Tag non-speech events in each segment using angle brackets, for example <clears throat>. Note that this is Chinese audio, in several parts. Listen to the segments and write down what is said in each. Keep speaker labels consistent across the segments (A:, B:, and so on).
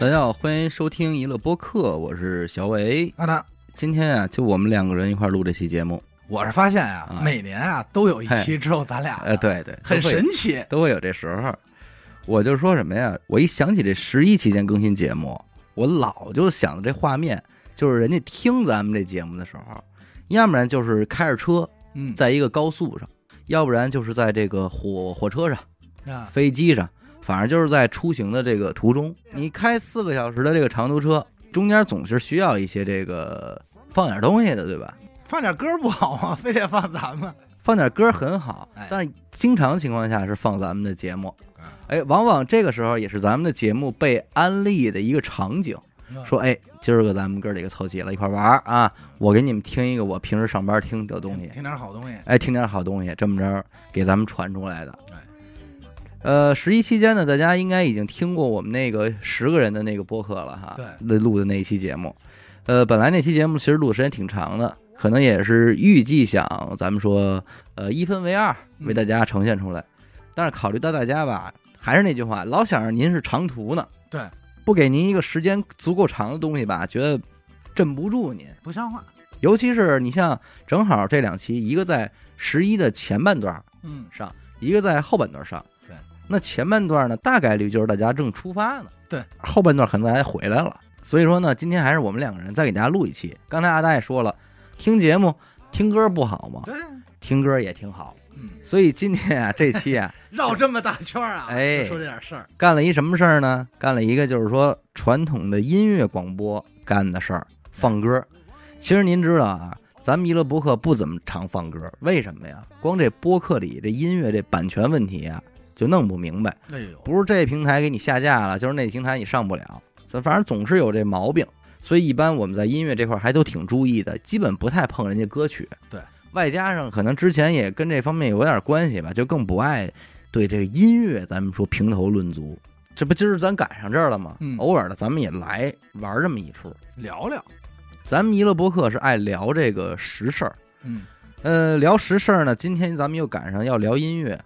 A: 大家好，欢迎收听娱乐播客，我是小伟。
B: 阿南，
A: 今天啊，就我们两个人一块儿录这期节目。
B: 我是发现呀、
A: 啊
B: 每年啊都有一期只有咱俩的，
A: 呃，对对，
B: 很神奇。
A: 都会有这时候。我就说什么呀？我一想起这十一期间更新节目，我老就想着这画面，就是人家听咱们这节目的时候，要不然就是开着车
B: 嗯，
A: 在一个高速上，要不然就是在这个火火车上、
B: 啊，
A: 飞机上，反正就是在出行的这个途中。你开四个小时的这个长途车，中间总是需要一些这个放点东西的，对吧？
B: 放点歌不好吗？<laughs> 非得放咱们。
A: 放点歌很好
B: 哎，
A: 但是经常情况下是放咱们的节目
B: 嗯，
A: 哎，往往这个时候也是咱们的节目被安利的一个场景。说，哎，今儿个咱们哥几个凑齐了，一块玩儿啊！我给你们听一个我平时上班听的东西，
B: 听点好东西。
A: 哎，听点好东西，这么着给咱们传出来的
B: 哎。
A: 呃，十一期间呢，大家应该已经听过我们那个十个人的那个播客了哈，
B: 对
A: 那录的那一期节目。呃，本来那期节目其实录的时间挺长的，可能也是预计想咱们说，呃，一分为二为大家呈现出来。但是考虑到大家吧，还是那句话，老想着您是长途呢，
B: 对，
A: 不给您一个时间足够长的东西吧，觉得镇不住您。
B: 不像话。
A: 尤其是你像正好这两期，一个在十一的前半段
B: 嗯，
A: 上，一个在后半段上。
B: 对，
A: 那前半段呢，大概率就是大家正出发呢。
B: 对，
A: 后半段可能大家回来了。所以说呢，今天还是我们两个人再给大家录一期。刚才阿达也说了，听节目听歌不好吗？
B: 对，
A: 听歌也挺好。
B: 嗯，
A: 所以今天啊，这期啊，<laughs>
B: 绕这么大圈儿啊，
A: 哎
B: 就说这点事儿。
A: 干了一什么事儿呢？干了一个就是说传统的音乐广播干的事儿，放歌。其实您知道啊，咱们娱乐播客不怎么常放歌，为什么呀？光这播客里这音乐这版权问题啊，就弄不明白。
B: 哎呦，
A: 不是这平台给你下架了，就是那平台你上不了，咱反正总是有这毛病。所以一般我们在音乐这块还都挺注意的，基本不太碰人家歌曲。
B: 对，
A: 外加上可能之前也跟这方面有点关系吧，就更不爱对这个音乐咱们说评头论足。这不今儿咱赶上这儿了吗？
B: 嗯
A: 偶尔的咱们也来玩这么一出。
B: 聊聊。
A: 咱们娱乐博客是爱聊这个实事儿，
B: 嗯，
A: 呃，聊实事儿呢，今天咱们又赶上要聊音乐，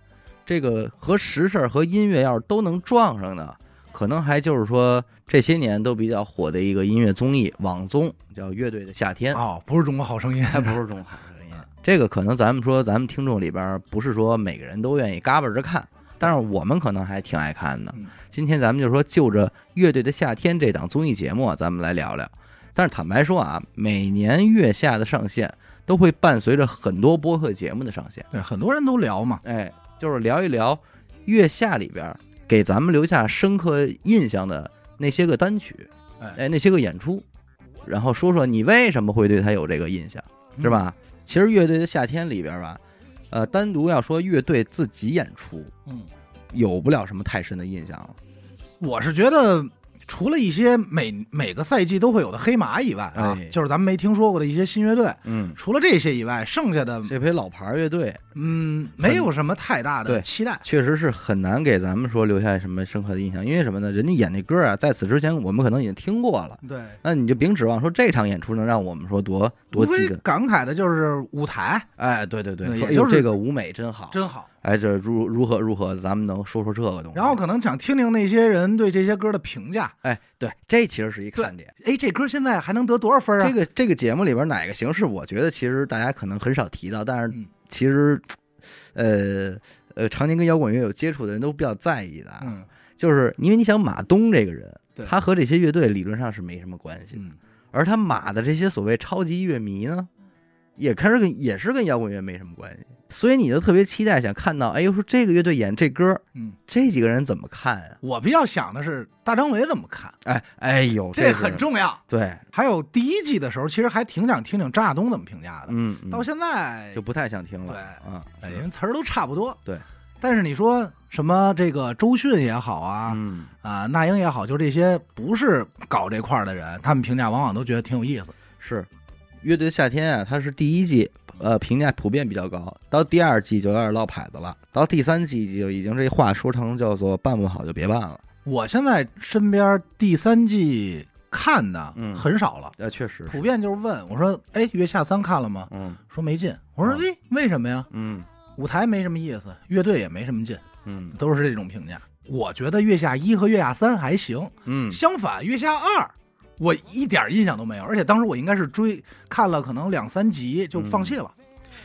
A: 这个和时事儿和音乐要是都能撞上呢，可能还就是说这些年都比较火的一个音乐综艺网综，叫《乐队的夏天》，
B: 哦，不是中国好声音，
A: 还不是中国好声音。这个可能咱们说，咱们听众里边不是说每个人都愿意嘎巴着看，但是我们可能还挺爱看的。
B: 嗯
A: 今天咱们就说就着《乐队的夏天》这档综艺节目啊，咱们来聊聊。但是坦白说啊，每年月下的上线都会伴随着很多播客节目的上线，
B: 对，很多人都聊嘛。
A: 哎，就是聊一聊月下里边儿给咱们留下深刻印象的那些个单曲，
B: 哎，
A: 哎，那些个演出，然后说说你为什么会对他有这个印象，
B: 嗯
A: 是吧？其实乐队的夏天里边儿吧，呃，单独要说乐队自己演出，
B: 嗯，
A: 有不了什么太深的印象了。
B: 我是觉得。除了一些每每个赛季都会有的黑马以外啊，
A: 哎。
B: 就是咱们没听说过的一些新乐队，
A: 嗯，
B: 除了这些以外，剩下的
A: 这批老牌乐队
B: 嗯没有什么太大的
A: 对
B: 期待。
A: 确实是很难给咱们说留下什么深刻的印象，因为什么呢？人家演那歌啊，在此之前我们可能已经听过了，
B: 对，
A: 那你就别指望说这场演出能让我们说多多
B: 无非
A: 记得。
B: 感慨的就是舞台。
A: 哎，对对对，说哎
B: 对也就是
A: 这个舞美真好，
B: 真好，
A: 哎，这如如何如何，咱们能说说这个东西。
B: 然后可能想听听那些人对这些歌的评价。
A: 哎，对，这其实是一看点。
B: 哎，这歌现在还能得多少分啊？
A: 这个这个节目里边哪个形式，我觉得其实大家可能很少提到，但是
B: 嗯
A: 其实，呃呃，常年跟摇滚乐有接触的人都比较在意的啊，
B: 嗯
A: 就是因为你想马东这个人，他和这些乐队理论上是没什么关系，
B: 嗯，
A: 而他马的这些所谓超级乐迷呢，也开始跟也是跟摇滚乐没什么关系，所以你就特别期待想看到，哎呦，说这个乐队演这歌，
B: 嗯，
A: 这几个人怎么看啊？
B: 我比较想的是大张伟怎么看，
A: 哎哎呦，
B: 这很重要。
A: 对，
B: 还有第一季的时候，其实还挺想听听张亚东怎么评价的。
A: 嗯，嗯
B: 到现在
A: 就不太想听了，
B: 对
A: 嗯，
B: 哎因为词儿都差不多。
A: 对，
B: 但是你说什么这个周迅也好啊，
A: 嗯，
B: 啊那英也好，就这些不是搞这块儿的人，他们评价往往都觉得挺有意思。
A: 是乐队的夏天啊，它是第一季，呃，评价普遍比较高，到第二季就有点落牌子了，到第三季就已经这话说成叫做办不好就别办了，
B: 我现在身边第三季看的
A: 嗯
B: 很少了，
A: 呃，确实，
B: 普遍就是问我说：“哎，月下三看了吗
A: 嗯？”
B: 说没劲。我说：“
A: 嗯
B: 哎，为什么呀？
A: 嗯
B: 舞台没什么意思，乐队也没什么劲，
A: 嗯，
B: 都是这种评价。我觉得月下一和月下三还行，
A: 嗯
B: 相反月下二。我一点印象都没有，而且当时我应该是追看了可能两三集就放弃了。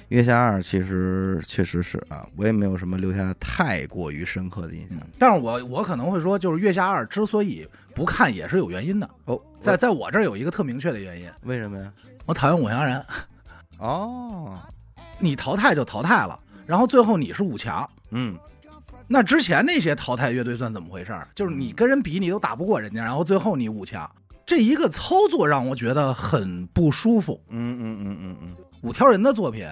A: 月下二其实确实是啊，我也没有什么留下太过于深刻的印象。
B: 但是我我可能会说，就是月下二之所以不看也是有原因的，
A: 哦，
B: 在在我这儿有一个特明确的原因，
A: 为什么呀？
B: 我讨厌武强人，
A: 哦，
B: 你淘汰就淘汰了，然后最后你是五强，
A: 嗯
B: 那之前那些淘汰乐队算怎么回事儿？就是你跟人比，你都打不过人家，然后最后你五强，这一个操作让我觉得很不舒服。
A: 嗯嗯嗯嗯嗯，
B: 五条人的作品，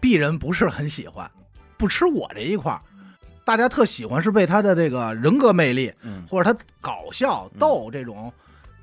B: 鄙人不是很喜欢，不吃我这一块儿。大家特喜欢是被他的这个人格魅力，
A: 嗯
B: 或者他搞笑逗这种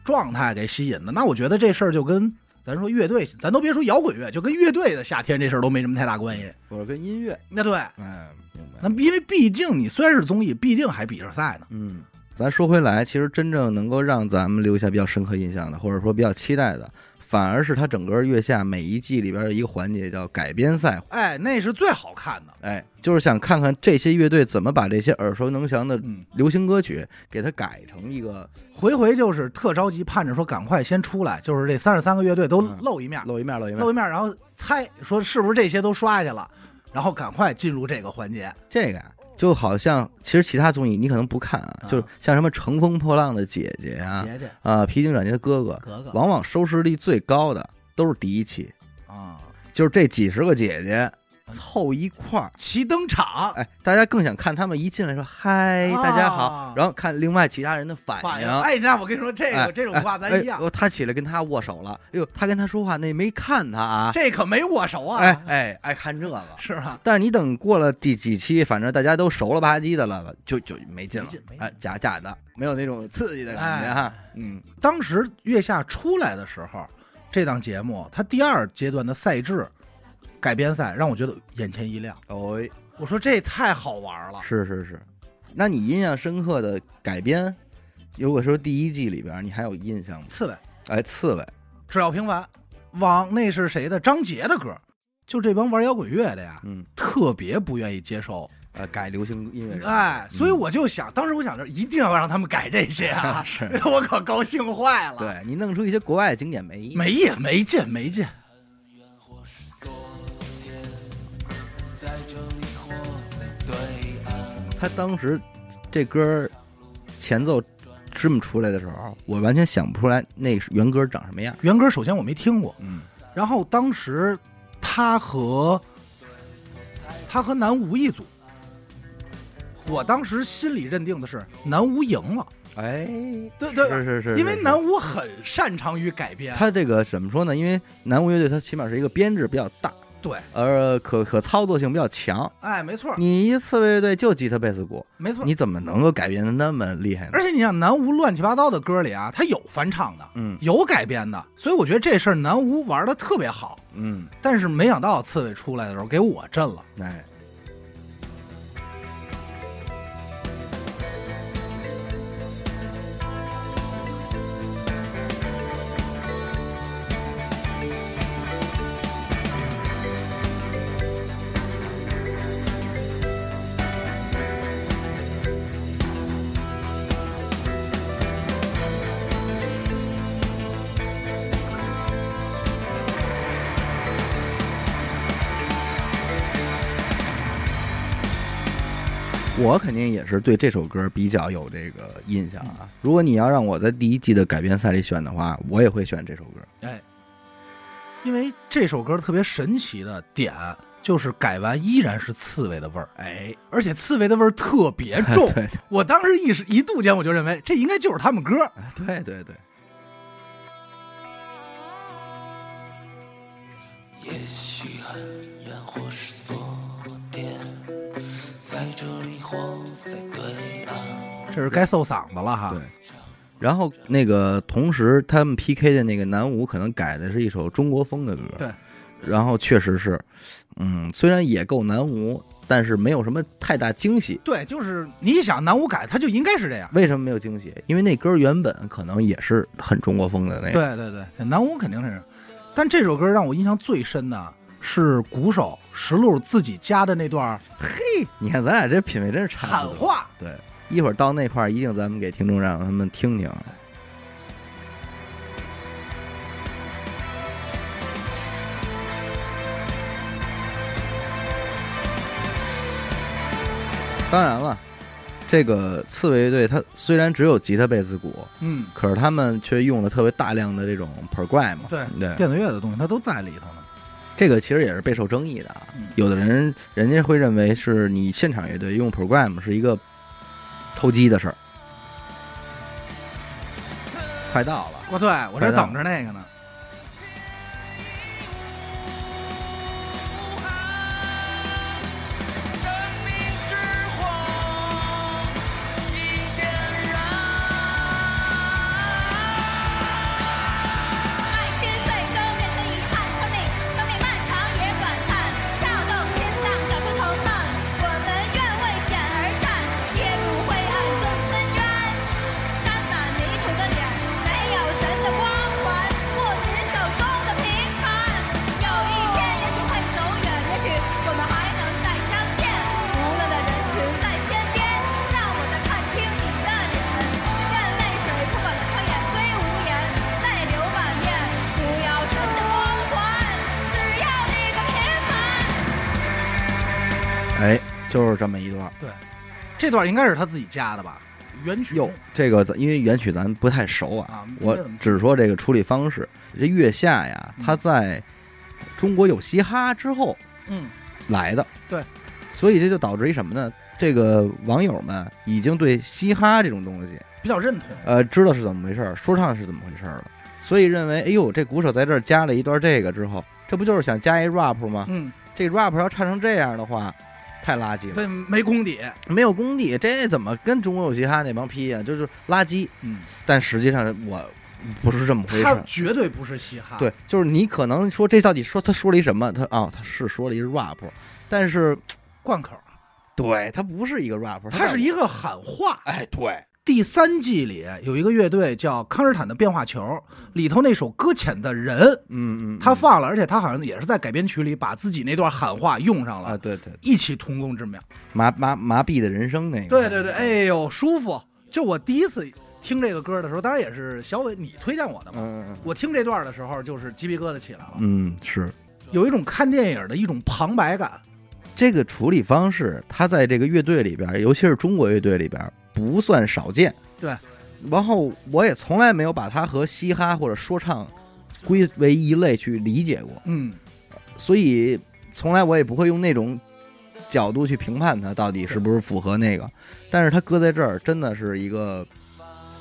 B: 状态给吸引的。那我觉得这事儿就跟咱说乐队，咱都别说摇滚乐，就跟乐队的夏天这事儿都没什么太大关系。
A: 或者跟音乐，
B: 那对，
A: 哎，明白。
B: 那因为毕竟你虽然是综艺，毕竟还比着赛呢。
A: 嗯，咱说回来，其实真正能够让咱们留下比较深刻印象的，或者说比较期待的，反而是它整个月下每一季里边的一个环节，叫改编赛。
B: 哎，那是最好看的。
A: 哎，就是想看看这些乐队怎么把这些耳熟能详的
B: 嗯，
A: 流行歌曲给它改成一个
B: 回回就是特着急，盼着说赶快先出来，就是这三十三个乐队都
A: 嗯
B: 露一面，
A: 露一面露一面
B: 露。一面，然后猜说是不是这些都刷下去了，然后赶快进入这个环节。
A: 这个呀，就好像其实其他综艺你可能不看啊，
B: 啊。
A: 就是像什么《乘风破浪的姐姐》啊，
B: 姐姐。
A: 啊，《披荆斩棘的哥哥》，往往收视率最高的都是第一期，
B: 啊，
A: 就是这几十个姐姐凑一块儿。
B: 齐登场，
A: 哎，大家更想看他们一进来说嗨，大家好。
B: 啊，
A: 然后看另外其他人的反应。
B: 哎，那我跟你说，这
A: 哎
B: 个这种话咱一样。
A: 他起来跟他握手了，哎呦，他跟他说话，那没看他啊，
B: 这可没握手啊，
A: 哎哎，爱看这个。
B: 是吧？
A: 但是你等过了第几期，反正大家都熟了吧唧的了，就就没劲了。哎，假假的，没有那种刺激的感觉哈。嗯，
B: 当时月下出来的时候，这档节目它第二阶段的赛制改编赛让我觉得眼前一亮。
A: 哦，
B: 我说这太好玩了，
A: 是是是。那你印象深刻的改编，如果说第一季里边，你还有印象吗？
B: 刺猬
A: 哎，刺猬，
B: 只要平凡，往那是谁的？张杰的歌。就这帮玩摇滚乐的呀，
A: 嗯，
B: 特别不愿意接受，
A: 呃，改流行音乐，
B: 哎，所以我就想，当时我想着一定要让他们改这些啊，<laughs>
A: 是 <laughs>
B: 我可高兴坏了。，
A: 对你弄出一些国外经典没意思。
B: 没意思，没劲，没劲。
A: 他当时这歌前奏这么出来的时候，我完全想不出来那原歌长什么样。
B: 原歌首先我没听过，
A: 嗯，
B: 然后当时他和他和南无一组，我当时心里认定的是南无赢了，
A: 哎，
B: 对对，
A: 是是是，
B: 因为南无很擅长于改编，
A: 他这个怎么说呢？因为南无乐队他起码是一个编制比较大，
B: 对，
A: 而可可操作性比较强。
B: 哎，没错，
A: 你一刺猬乐队就吉他贝斯鼓，
B: 没错。
A: 你怎么能够改编的那么厉害呢
B: 而？且你像，南无乱七八糟的歌里啊，他有翻唱的，
A: 嗯
B: 有改编的，所以我觉得这事儿南无玩的特别好。
A: 嗯，
B: 但是没想到刺猬出来的时候给我震了，
A: 哎，是对这首歌比较有这个印象啊。如果你要让我在第一季的改编赛里选的话，我也会选这首歌。
B: 哎，因为这首歌特别神奇的点就是改完依然是刺猬的味儿，
A: 哎，
B: 而且刺猬的味儿特别 <laughs> 重。
A: 对
B: 我当时一时一度间我就认为这应该就是他们歌。
A: 对对对，
C: 也许很远，或是在这里或在对岸。
B: 这是该搜嗓子了哈。
A: 对然后那个同时他们 PK 的那个南舞可能改的是一首中国风的歌，
B: 对，
A: 然后确实是，嗯，虽然也够南舞，但是没有什么太大惊喜。
B: 对，就是你想南无改，它就应该是这样。
A: 为什么没有惊喜？因为那歌原本可能也是很中国风的那个。
B: 对对对，南无肯定是。但这首歌让我印象最深的是鼓手石路自己加的那段
A: 嘿，你看咱俩这品味真是差。
B: 喊话，
A: 对，一会儿到那块儿，一定咱们给听众让他们听听。当然了，这个刺猬乐队它虽然只有吉他、贝斯、鼓，
B: 嗯，
A: 可是他们却用了特别大量的这种 program 嘛。
B: 对
A: 对，
B: 电子乐的东西它都在里头呢。
A: 这个其实也是备受争议的啊
B: 嗯。
A: 有的人人家会认为是你现场乐队用 program 是一个偷鸡的事儿。快到了，
B: 我对我这等着那个呢。
A: 就是这么一段。
B: 对这段应该是他自己加的吧？原曲
A: 哟，这个咱因为原曲咱不太熟啊，
B: 啊，
A: 我只说这个处理方式。这月下呀，
B: 嗯
A: 它在中国有嘻哈之后
B: 嗯
A: 来的，
B: 对，
A: 所以这就导致一什么呢？这个网友们已经对嘻哈这种东西，
B: 比较认同。
A: 呃，知道是怎么回事儿，说唱是怎么回事儿了，所以认为，哎呦，这鼓手在这儿加了一段这个之后，这不就是想加一 rap 吗？
B: 嗯，
A: 这 rap 要唱成这样的话，太垃圾了，
B: 对没功底。
A: 没有功底，这怎么跟中国有嘻哈那帮批呀？就是垃圾。
B: 嗯，
A: 但实际上我不是这么回事
B: 他。绝对不是嘻哈。
A: 对，就是你可能说这到底说他说了一什么？他啊、他是说了一 rap，但是
B: 贯口，
A: 对他不是一个 rap，
B: 他是一个喊话。
A: 哎对，
B: 第三季里有一个乐队叫康斯坦的变化球，里头那首《搁浅的人》，
A: 嗯嗯，
B: 他放了，而且他好像也是在改编曲里把自己那段喊话用上了
A: 啊
B: 了，
A: 对对
B: 异曲同工之妙。
A: 麻麻麻痹的人生那个，
B: 对对对，哎呦，舒服！就我第一次听这个歌的时候，当然也是小伟你推荐我的嘛。
A: 嗯嗯
B: 我听这段的时候，就是鸡皮疙瘩起来了，
A: 嗯是
B: 有一种看电影的一种旁白感。
A: 这个处理方式，他在这个乐队里边，尤其是中国乐队里边不算少见。
B: 对，
A: 然后我也从来没有把它和嘻哈或者说唱归为一类去理解过。
B: 嗯，
A: 所以从来我也不会用那种角度去评判它到底是不是符合那个。但是它搁在这儿，真的是一个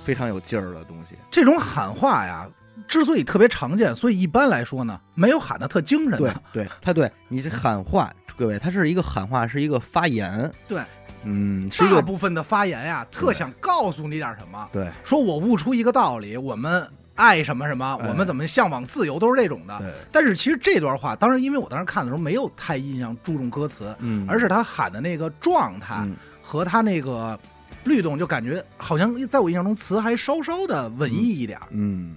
A: 非常有劲儿的东西。
B: 这种喊话呀，之所以特别常见，所以一般来说呢，没有喊的特精神
A: 对
B: 的。
A: 对，它对你这喊话，各位，它是一个喊话，是一个发言。
B: 对，
A: 嗯，是一个
B: 大部分的发言呀，特想告诉你点什么，
A: 对。
B: 说我悟出一个道理，我们爱什么什么，
A: 哎。
B: 我们怎么向往自由，都是这种的。
A: 对，
B: 但是其实这段话，当然因为我当时看的时候没有太印象注重歌词，
A: 嗯，
B: 而是他喊的那个状态
A: 嗯。
B: 和他那个律动，就感觉好像在我印象中词还稍稍的文艺一点儿。
A: 嗯。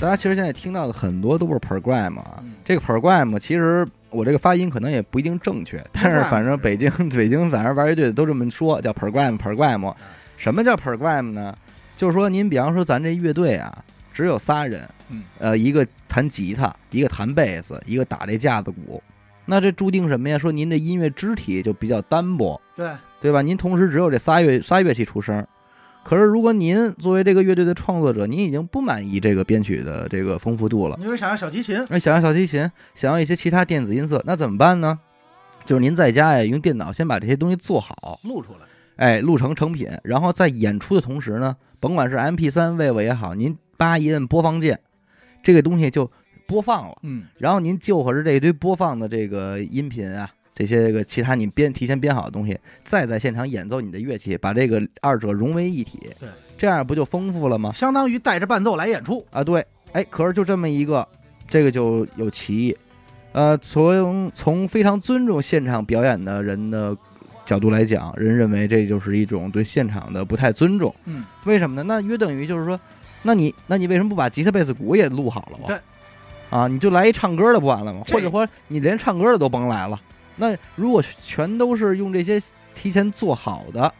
A: 大家其实现在听到的很多都是 program 啊，
B: 嗯。
A: 这个 program 其实我这个发音可能也不一定正确，但是反正北京 <laughs> 北京反正玩乐队的都这么说，叫 program program。什么叫 program 呢？就是说您比方说咱这乐队啊，只有仨人，
B: 嗯，
A: 呃，一个弹吉他，一个弹贝斯，一个打这架子鼓，那这注定什么呀？说您这音乐肢体就比较单薄，
B: 对，
A: 对吧？您同时只有这仨乐仨乐器出声，可是如果您作为这个乐队的创作者，您已经不满意这个编曲的这个丰富度了，
B: 你就是想要小提琴，
A: 哎，想要小提琴，想要一些其他电子音色，那怎么办呢？就是您在家呀，用电脑先把这些东西做好，
B: 录出来。
A: 哎，录成成品，然后在演出的同时呢，甭管是 MP 三 Wave 也好，您叭一摁播放键，这个东西就播放了。
B: 嗯，
A: 然后您就合着这一堆播放的这个音频啊，这些个其他你编提前编好的东西，再在现场演奏你的乐器，把这个二者融为一体。
B: 对，
A: 这样不就丰富了吗？
B: 相当于带着伴奏来演出。
A: 啊，对，哎，可是就这么一个，这个就有歧义。呃，从从非常尊重现场表演的人的角度来讲，人认为这就是一种对现场的不太尊重。
B: 嗯，
A: 为什么呢？那约等于就是说，那你那你为什么不把吉他、贝斯、鼓也录好了吗？
B: 对，
A: 啊，你就来一唱歌的不完了吗？
B: 这
A: 或者说你连唱歌的都甭来了。那如果全都是用这些提前做好的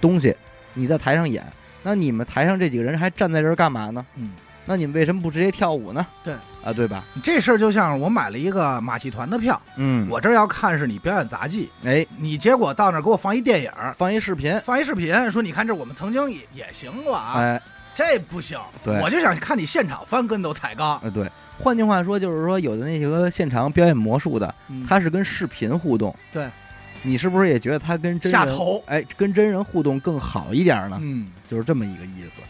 A: 东西，你在台上演，那你们台上这几个人还站在这儿干嘛呢？
B: 嗯，
A: 那你们为什么不直接跳舞呢？
B: 对。
A: 啊，对吧？
B: 这事儿就像是我买了一个马戏团的票，
A: 嗯，
B: 我这儿要看是你表演杂技，
A: 哎。
B: 你结果到那儿给我放一电影，
A: 放一视频，
B: 放一视频，说你看这我们曾经也也行过啊，
A: 哎。
B: 这不行，
A: 对。
B: 我就想看你现场翻跟头踩缸，
A: 啊对。换句话说，就是说有的那些个现场表演魔术的，
B: 嗯。
A: 他是跟视频互动，
B: 对，
A: 你是不是也觉得他跟真人
B: 下头，
A: 哎跟真人互动更好一点呢？
B: 嗯，
A: 就是这么一个意思。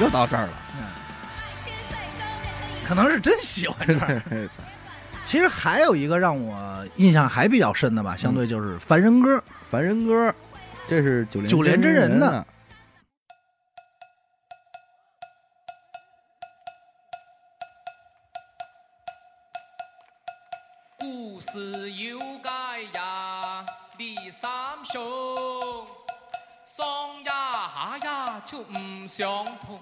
A: 又到这儿了，
B: 可能是真喜欢这儿。<laughs> 其实还有一个让我印象还比较深的吧，相对就是《凡人歌》，
A: 凡人歌，这是九连
B: 九连真人
A: 人
B: 的
D: 故事要解呀，李三兄，上呀下呀就唔相同，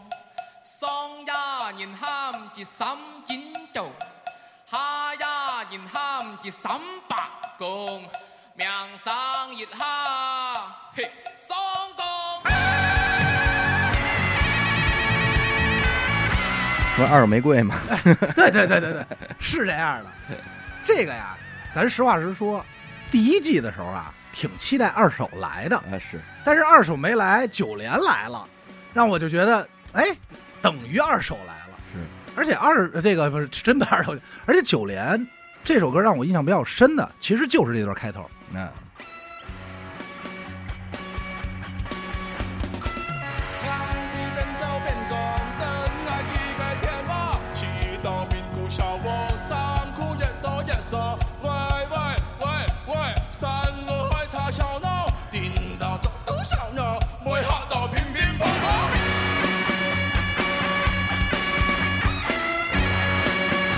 D: 上呀人喊一心引導，下呀人喊一心白講，命上一下嘿雙公。
A: 不是二手玫瑰吗？
B: 对对对对对，是这样的。这个呀，咱实话实说，第一季的时候啊，挺期待二手来的，
A: 啊是，
B: 但是二手没来，九连来了，让我就觉得，哎，等于二手来了。
A: 是，
B: 而且二这个不是真的二手，而且九连这首歌让我印象比较深的，其实就是这段开头。
A: 那，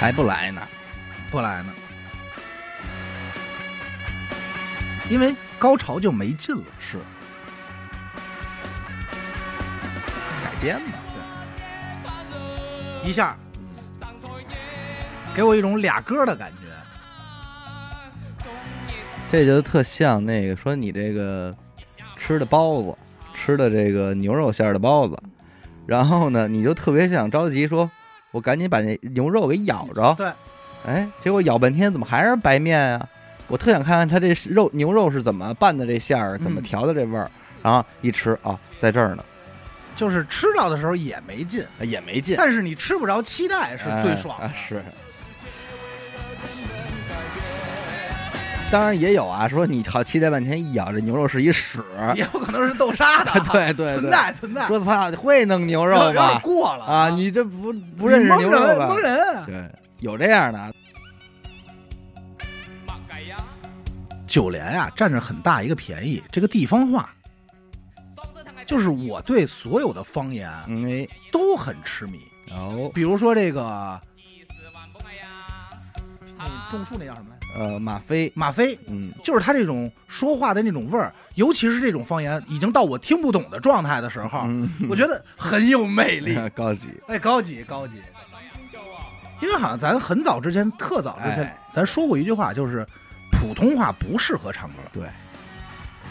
A: 还不来呢？
B: 不来呢，因为高潮就没劲了。
A: 是，改编吧，
B: 一下
A: 嗯，
B: 给我一种俩歌的感觉。
A: 这就特像那个说你这个吃的包子，吃的这个牛肉馅儿的包子，然后呢，你就特别想着急说，我赶紧把那牛肉给咬着，
B: 对，
A: 哎，结果咬半天怎么还是白面啊？我特想看看它这肉牛肉是怎么拌的这馅儿，怎么
B: 嗯
A: 调的这味儿，然后一吃啊，在这儿呢，
B: 就是吃到的时候也没劲，
A: 也没劲，
B: 但是你吃不着期待是最爽的。
A: 哎啊是。当然也有啊，说你好期待半天，一咬这牛肉是一屎，
B: 也有可能是豆沙的，<laughs>
A: 对对对
B: 存在存在，
A: 说操，会弄牛肉
B: 有点
A: 吧？
B: 过了
A: 啊，你这不不认识
B: 蒙人
A: 牛肉吧？
B: 蒙人。
A: 对，有这样的
B: 九连呀、占着很大一个便宜，这个地方话就是我对所有的方言
A: 嗯哎，
B: 都很痴迷。
A: 哦，
B: 比如说这个那种树那叫什么来着？
A: 呃，马飞，
B: 马飞，
A: 嗯，
B: 就是他这种说话的那种味儿，尤其是这种方言已经到我听不懂的状态的时候，
A: 嗯
B: 我觉得很有魅力。<laughs>
A: 高级，
B: 哎，高级高级。因为好像咱很早之前，特早之前，
A: 哎
B: 咱说过一句话，就是普通话不适合唱歌。
A: 对，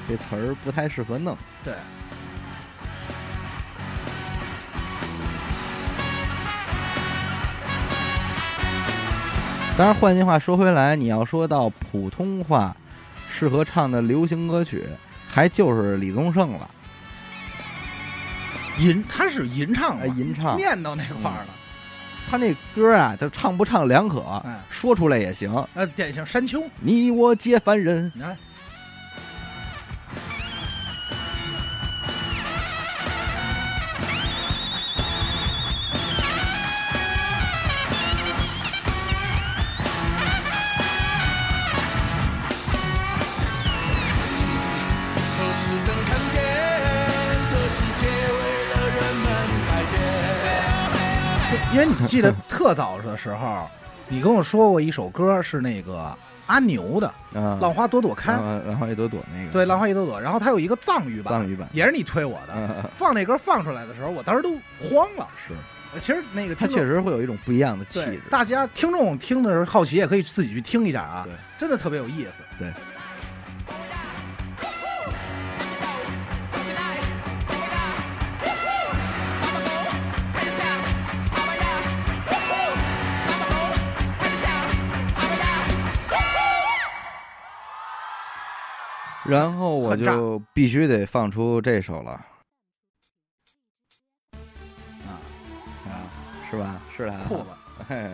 A: 这词儿不太适合弄，
B: 对，
A: 当然，换句话说回来，你要说到普通话适合唱的流行歌曲，还就是李宗盛了，
B: 吟他是吟唱嘛，
A: 哎，吟唱，
B: 念叨那块儿了。
A: 他那歌啊，就唱不唱两可，
B: 哎。
A: 说出来也行。
B: 呃，典型山丘，
A: 你我皆凡人，
B: 你看，因为你记得特早的时候，<laughs> 你跟我说过一首歌是那个阿牛的
A: 啊《
B: 浪花朵朵开》，
A: 浪花一朵朵那个，
B: 对，《浪花一朵朵》，然后它有一个藏语版，
A: 藏语版，
B: 也是你推我的。
A: 嗯，
B: 放那歌放出来的时候，我当时都慌了。
A: 是，
B: 呃其实那个它
A: 确实会有一种不一样的气质。
B: 大家听众听的时候好奇，也可以自己去听一下啊
A: 对，
B: 真的特别有意思。
A: 然后我就必须得放出这首了，啊。啊，是吧？是
C: 的，酷。了，嘿，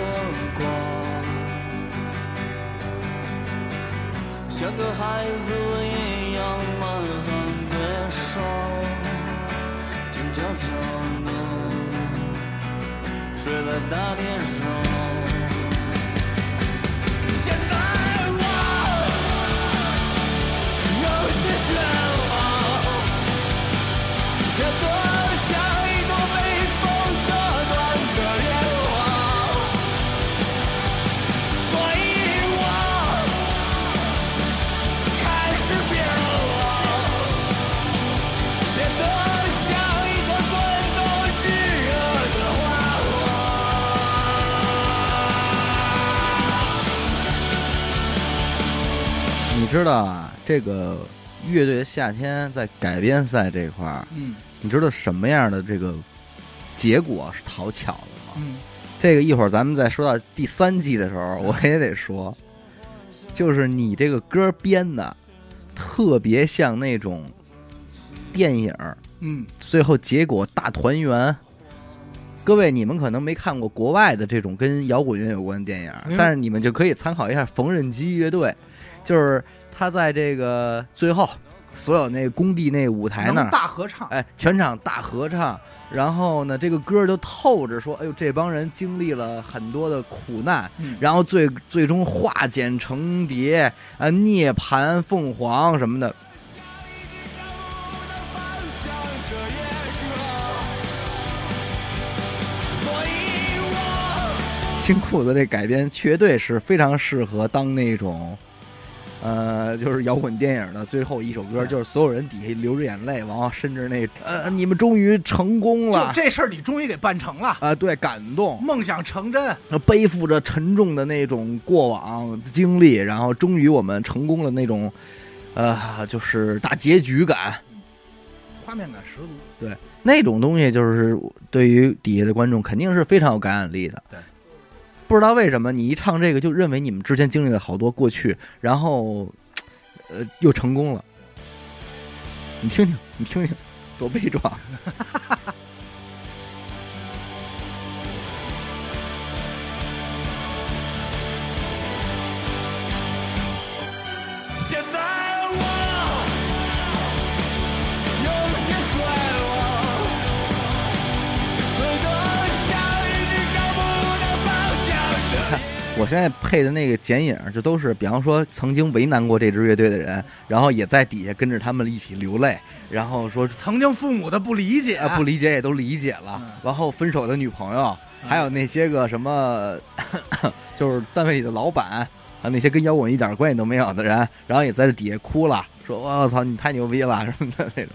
C: 荒谬疯狂，像个孩子一样满含悲伤，静悄悄地睡在大街上。
A: 知道啊，这个乐队的夏天在改编赛这块儿，
B: 嗯。
A: 你知道什么样的这个结果是讨巧的吗？
B: 嗯，
A: 这个一会儿咱们再说到第三季的时候，我也得说，就是你这个歌编的特别像那种电影，
B: 嗯，
A: 最后结果大团圆。各位，你们可能没看过国外的这种跟摇滚乐有关的电影，
B: 嗯
A: 但是你们就可以参考一下缝纫机乐队，就是他在这个最后所有那工地那舞台那儿，
B: 大合唱，
A: 哎，全场大合唱，然后呢，这个歌就透着说，哎呦，这帮人经历了很多的苦难，
B: 嗯。
A: 然后最最终化茧成蝶，啊，涅槃凤凰什么的，新裤子这改编绝对是非常适合当那种，呃，就是摇滚电影的最后一首歌，就是所有人底下流着眼泪，然后甚至那呃，你们终于成功了就
B: 这事儿你终于给办成了，
A: 啊、对，感动，
B: 梦想成真，
A: 背负着沉重的那种过往经历，然后终于我们成功了那种，呃，就是大结局感。
B: 画面感十足。
A: 对那种东西就是对于底下的观众肯定是非常有感染力的。
B: 对，
A: 不知道为什么你一唱这个就认为你们之前经历了好多过去，然后呃又成功了。你听听，你听听，多悲壮！
C: 现在
A: 配的那个剪影，就都是比方说曾经为难过这支乐队的人，然后也在底下跟着他们一起流泪，然后说
B: 曾经父母的不理解，
A: 啊，不理解也都理解了。
B: 嗯
A: 然后分手的女朋友，还有那些个什么，<coughs> 就是单位里的老板啊，那些跟摇滚一点关系都没有的人，然后也在这底下哭了，说“我操，你太牛逼了”什么的那种。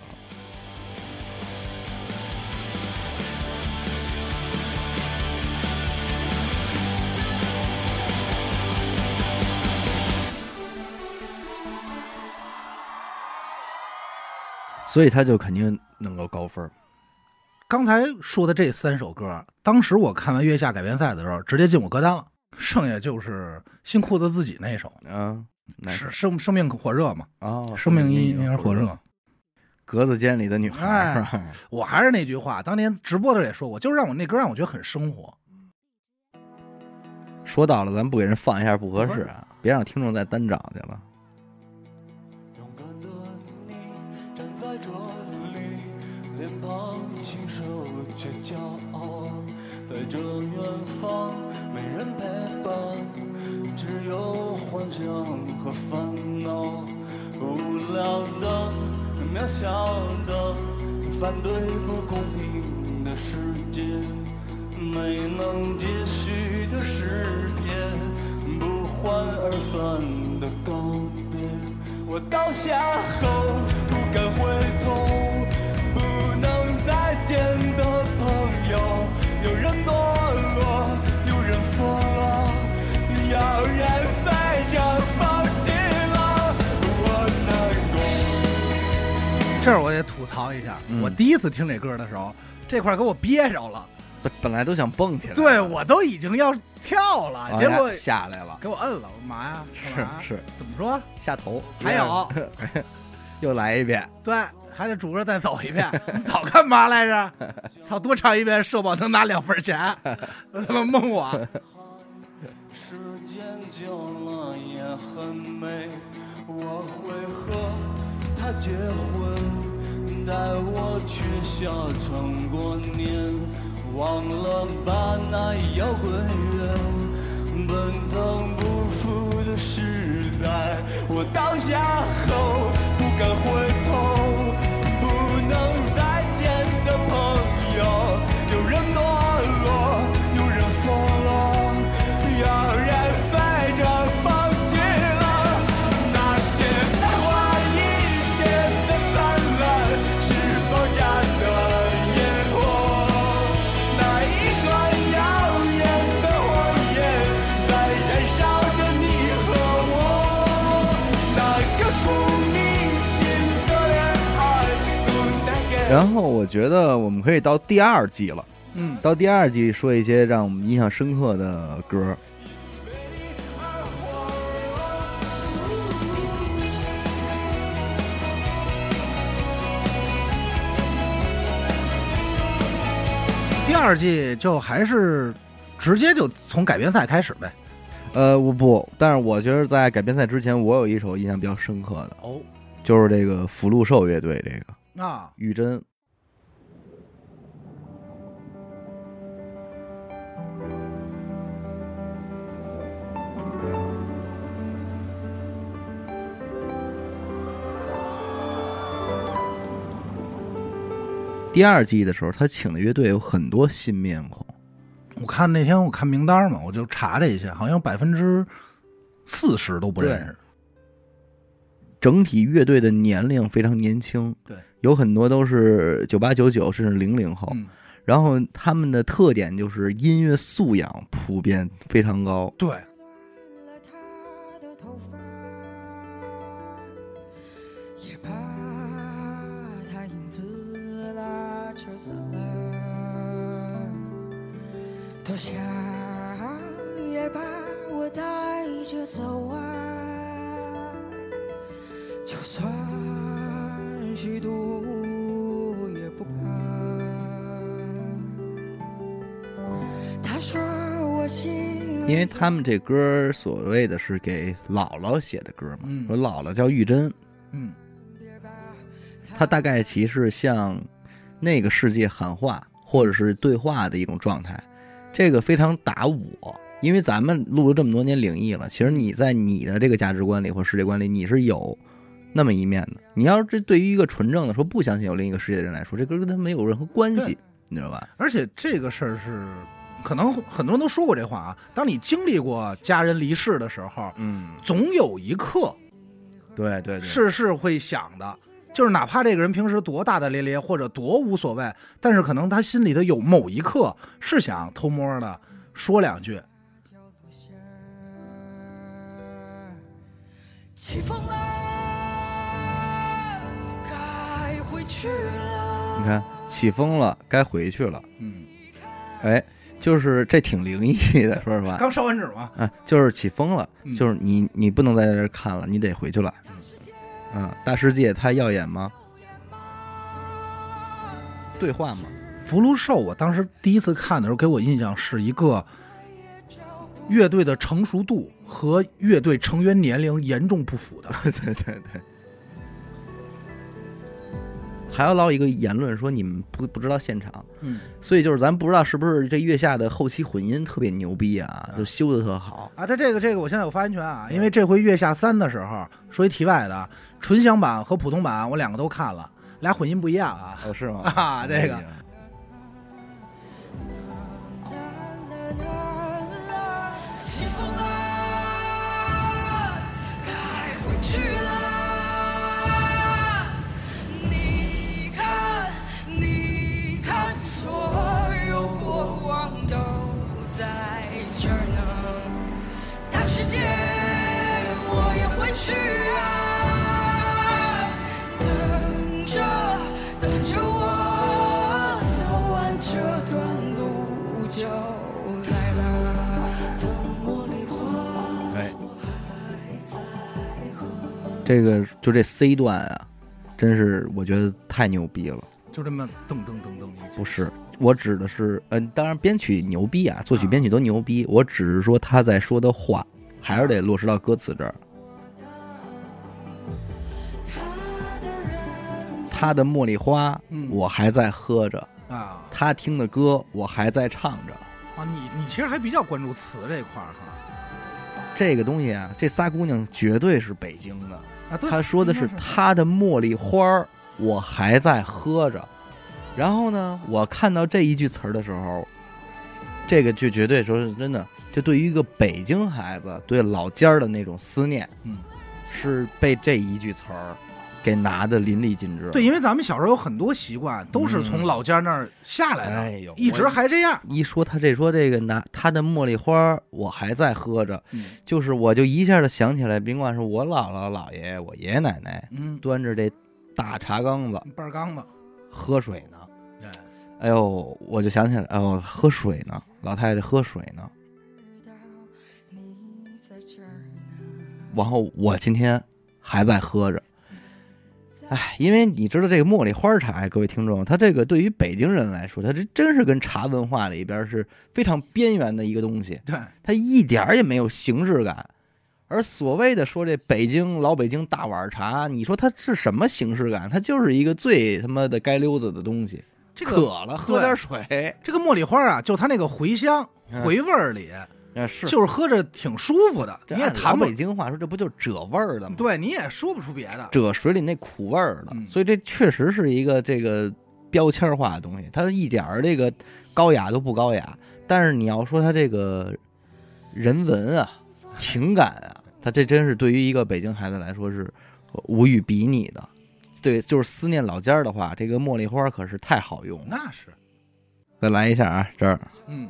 A: 所以他就肯定能够高分。
B: 刚才说的这三首歌，当时我看完《月下改编赛》的时候，直接进我歌单了。剩下就是新裤子自己那首，
A: 啊，那
B: 是生生命火热嘛，
A: 哦，
B: 生命因
A: 因
B: 因而火热。
A: 格子间里的女孩
B: 我还是那句话，当年直播的时候也说过，就是让我那歌让我觉得很生活。
A: 说到了，咱不给人放一下不合适啊，别让听众再单找去了。
C: 只有幻想和烦恼，无聊的、渺小的，反对不公平的世界，没能继续的诗篇，不欢而散的告别。我倒下后不敢回头，不能再见的朋友，有人堕落，有人疯
B: 这儿我得吐槽一下，
A: 嗯
B: 我第一次听这歌的时候，这块儿给我憋着了，
A: 本本来都想蹦起来，
B: 对我都已经要跳了，结果
A: 下来了，
B: 给我摁了，我说嘛呀？干嘛
A: 是是
B: 怎么说？
A: 下头，
B: 还有，<laughs>
A: 又来一遍，
B: 对，还得主歌再走一遍。<laughs> 你早干嘛来着？<laughs> 操，多唱一遍，社保能拿两份钱，他妈蒙我。
C: 久了也很美，我会和他结婚，带我去小城过年，忘了吧那摇滚乐，奔腾不复的时代，我倒下后不敢回头，我
A: 觉得我们可以到第二季了，
B: 嗯，
A: 到第二季说一些让我们印象深刻的歌。
B: 第二季就还是直接就从改编赛开始呗。
A: 呃，我不，但是我觉得在改编赛之前，我有一首印象比较深刻的，
B: 哦，
A: 就是这个福禄寿乐队这个
B: 啊，
A: 玉珍。第二季的时候，他请的乐队有很多新面孔，
B: 我看那天我看名单嘛，我就查了一下，好像百分之四十都不认识。
A: 整体乐队的年龄非常年轻，
B: 对，
A: 有很多都是九八九九甚至零零后，
B: 嗯，
A: 然后他们的特点就是音乐素养普遍非常高，
B: 对，
E: 多想也把我带着走啊，就算虚度也不怕。他说我心
A: 因为他们这歌所谓的是给姥姥写的歌嘛，
B: 嗯。
A: 说姥姥叫玉珍，
B: 嗯，
A: 她大概其是向那个世界喊话或者是对话的一种状态，这个非常打我。因为咱们录了这么多年灵异了，其实你在你的这个价值观里或世界观里，你是有那么一面的。你要是这对于一个纯正的说不相信有另一个世界的人来说，这跟跟他没有任何关系，你知道吧？
B: 而且这个事儿是，可能很多人都说过这话啊。当你经历过家人离世的时候，
A: 嗯，
B: 总有一刻
A: 对对对，
B: 是是会想的，就是哪怕这个人平时多大大咧咧或者多无所谓，但是可能他心里头有某一刻是想偷摸的说两句。
E: 起风了，该回去了。
A: 你看起风了，该回去了。
B: 嗯，
A: 哎，就是这挺灵异的，说实话。
B: 刚烧完纸嘛，
A: 啊，就是起风了，
B: 嗯
A: 就是你你不能在这看了，你得回去了。嗯，大世界它耀眼吗？对话吗？
B: 福禄寿，我当时第一次看的时候，给我印象是一个乐队的成熟度和乐队成员年龄严重不符的。
A: 对 <laughs> 对对，还要捞一个言论说你们不不知道现场，
B: 嗯
A: 所以就是咱不知道是不是这月下的后期混音特别牛逼啊，就修的特好。
B: 啊，他这个这个我现在有发言权啊，因为这回月下三的时候，说一题外的，纯享版和普通版我两个都看了，俩混音不一样啊。
A: 哦，是吗？<laughs>
B: 啊这个
E: 这
A: 个就这 C 段啊，真是我觉得太牛逼了。
B: 就这么噔噔噔噔
A: 不是，我指的是，嗯、当然编曲牛逼啊，作曲编曲都牛逼，我只是说他在说的话，还是得落实到歌词这儿。他的茉莉花，
B: 嗯
A: 我还在喝着；
B: 啊
A: 他听的歌，我还在唱着。
B: 啊，你你其实还比较关注词这块儿哈
A: 这个东西啊，这仨姑娘绝对是北京的。
B: 啊，对，
A: 他说的是他的茉莉花儿，我还在喝着。然后呢，我看到这一句词儿的时候，这个就绝对说是真的，就对于一个北京孩子对老家儿的那种思念，
B: 嗯，
A: 是被这一句词儿给拿的淋漓尽致。
B: 对，，因为咱们小时候有很多习惯都是从老家那儿下来的，
A: 哎呦，
B: 一直还这样。
A: 一说他这说这个拿他的茉莉花，我还在喝着，
B: 嗯
A: 就是我就一下子想起来，甭管是我姥姥姥爷、我爷爷奶奶
B: 嗯，
A: 端着这大茶缸子
B: 半缸子，
A: 喝水呢。
B: 哎，
A: 哎呦，我就想起来，哎呦，喝水呢，老太太喝水呢。
E: 你在这儿呢。
A: 然后我今天还在喝着，哎，因为你知道这个茉莉花茶，各位听众，它这个对于北京人来说，它这真是跟茶文化里边是非常边缘的一个东西，
B: 对，
A: 它一点儿也没有形式感。而所谓的说这北京老北京大碗茶，你说它是什么形式感？它就是一个最他妈的街溜子的东西。
B: 这个
A: 渴了喝点水，
B: 这个茉莉花啊，就它那个回香
A: 嗯
B: 回味儿里，
A: 啊是
B: 就是喝着挺舒服的，你也谈
A: 北京话说，这不就褶味儿的吗？
B: 对，你也说不出别的。
A: 褶水里那苦味儿的，
B: 嗯
A: 所以这确实是一个这个标签化的东西，它一点儿这个高雅都不高雅。但是你要说它这个人文啊、情感啊，它这真是对于一个北京孩子来说是无与比拟的。对，就是思念老家儿的话，这个茉莉花可是太好用了。
B: 那是，
A: 再来一下啊，这儿
B: 嗯，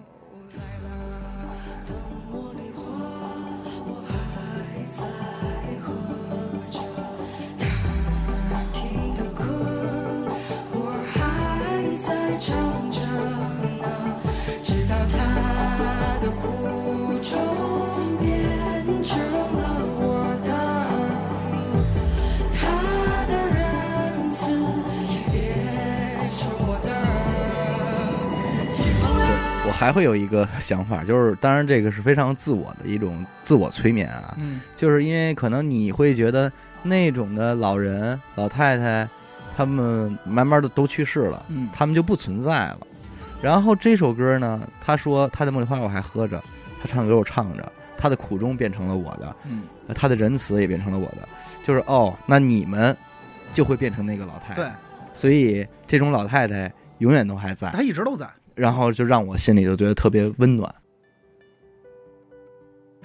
E: 的，起风了。
A: 我还会有一个想法，就是当然这个是非常自我的一种自我催眠啊，
B: 嗯，
A: 就是因为可能你会觉得那种的老人、老太太，他们慢慢的都去世了，
B: 嗯。
A: 他们就不存在了。然后这首歌呢，他说他的茉莉花我还喝着，他唱歌我唱着，他的苦衷变成了我的，
B: 嗯，
A: 他的仁慈也变成了我的，就是哦，那你们就会变成那个老太太，
B: 对，
A: 所以这种老太太永远都还在，
B: 他一直都在。
A: 然后就让我心里就觉得特别温暖。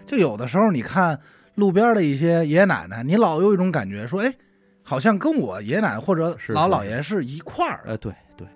B: 就有的时候，你看路边的一些爷爷奶奶，你老有一种感觉，说，哎，好像跟我爷爷奶奶或者
A: 是
B: 老姥爷是一块儿的。
A: 呃，对对。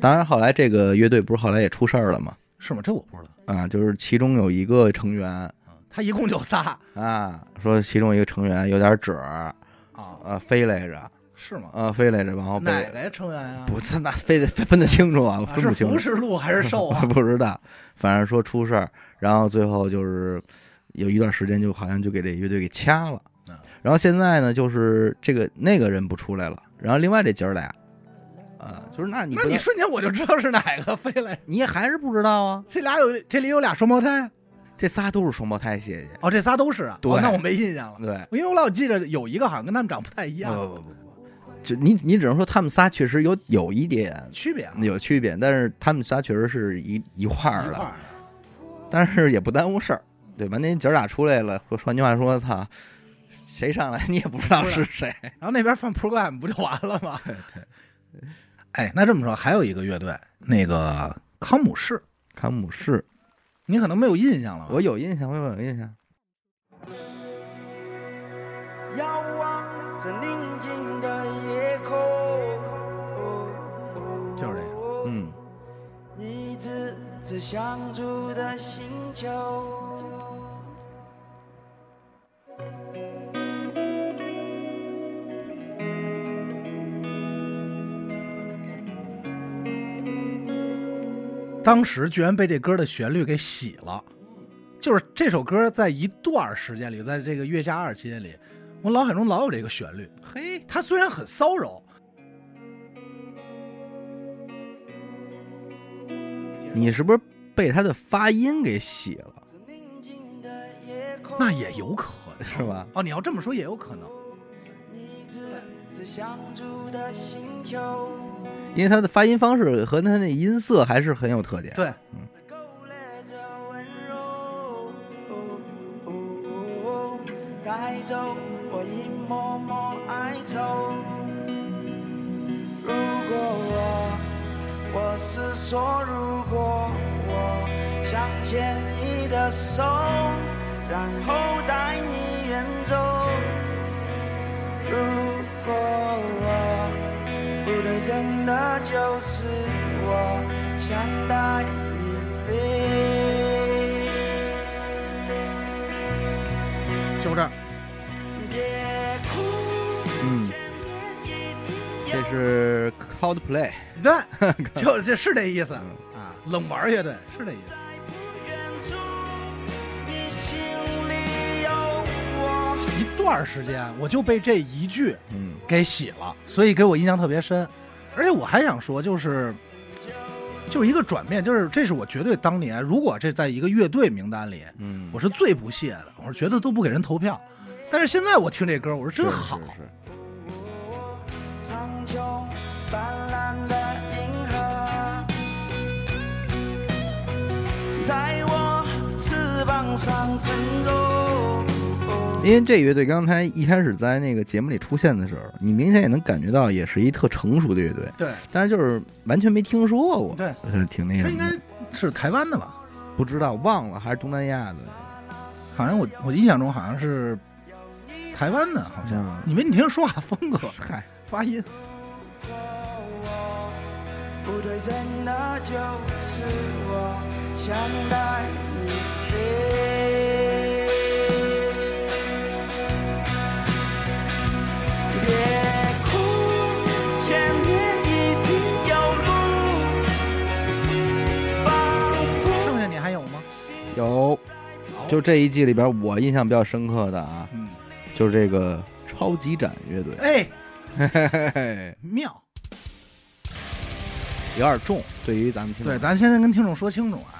A: 当然，后来这个乐队不是后来也出事儿了吗？
B: 是吗？这我不知道。
A: 啊，就是其中有一个成员
B: 他一共就仨
A: 啊，说其中一个成员有点褶儿，
B: 啊，
A: 呃，飞来着，
B: 是吗？
A: 呃，飞来着，然后被
B: 哪个成员啊？
A: 不是那非得分得清楚啊，
B: 啊是
A: 分不清楚，
B: 福士路还是寿啊？<laughs>
A: 不知道，反正说出事儿，然后最后就是有一段时间就好像就给这乐队给掐了
B: 嗯，
A: 然后现在呢，就是这个那个人不出来了，然后另外这姐儿俩，啊，就是那你
B: 那你瞬间我就知道是哪个飞来。<laughs>
A: 你也还是不知道啊，
B: 这俩有这里有俩双胞胎，
A: 这仨都是双胞胎谢谢。
B: 哦，这仨都是啊。
A: 对
B: 哦，那我没印象了，
A: 对，
B: 因为我老记着有一个好像跟他们长不太一
A: 不
B: 样，
A: 不不不不，就你你只能说他们仨确实有有一点
B: 区别啊
A: 有区别，但是他们仨确实是一一块儿的，但是也不耽误事儿，对吧？那姐俩出来了，换句话说，操，谁上来 <laughs> 你也不知道是谁。
B: 然后那边放 program 不就完了吗？
A: 对对，
B: 哎，那这么说，还有一个乐队，那个康姆士，
A: 康姆士，
B: 你可能没有印象了吧？
A: 我有印象，我有印象。
F: 遥望着宁静的夜空，
B: 就是这
F: 个。
A: 嗯，
F: 你指着相住的星球。
B: 当时居然被这歌的旋律给洗了，就是这首歌在一段时间里，在这个月下二期间里，我脑海中老有这个旋律。
A: 嘿，
B: 它虽然很骚扰，
A: 你是不是被他的发音给洗了，
B: 那也有可能
A: 是吧？
B: 哦。你要这么说也有可能。
A: 因为他的发音方式和他那音色还是很有特点。
B: 对，
F: 勾勒着温柔，带走我一抹抹哀愁。如果我，我是说，如果我想牵你的手，然后带你远走。如果我不对，真的就是我想带你飞。
B: 就这儿。
A: 嗯，这是 Coldplay，
B: 对，<laughs> 就这是这意思
A: 嗯
B: 啊。冷玩乐队是这意思。一段时间我就被这一句
A: 嗯，
B: 给洗了，所以给我印象特别深。而且我还想说，就是就是一个转变，就是这是我绝对当年，如果这在一个乐队名单里，
A: 嗯，
B: 我是最不屑的，我是觉得都不给人投票。但是现在我听这歌，我说真好。
A: 是是是
F: 在我翅膀上沉重。
A: 因为这乐队刚才一开始在那个节目里出现的时候，你明显也能感觉到，也是一特成熟的乐队，
B: 对。
A: 但是就是完全没听说过，
B: 对，
A: 挺那
B: 他应该是台湾的吧？
A: 不知道忘了还是东南亚的，
B: 好像我我印象中好像是台湾的，好像。
A: 嗯。
B: 你没你听说话风格、
A: 嗨，
B: 发音，
F: 不对，真的就是我想带你飞。别哭，前面一定有路。仿佛
B: 剩下你还有吗？
A: 有，就这一季里边我印象比较深刻的啊，
B: 嗯，
A: 就是这个超级展乐队，
B: 哎，
A: 嘿嘿嘿，
B: 妙。
A: 有点重，对于咱们听众。
B: 对，咱先跟听众说清楚啊，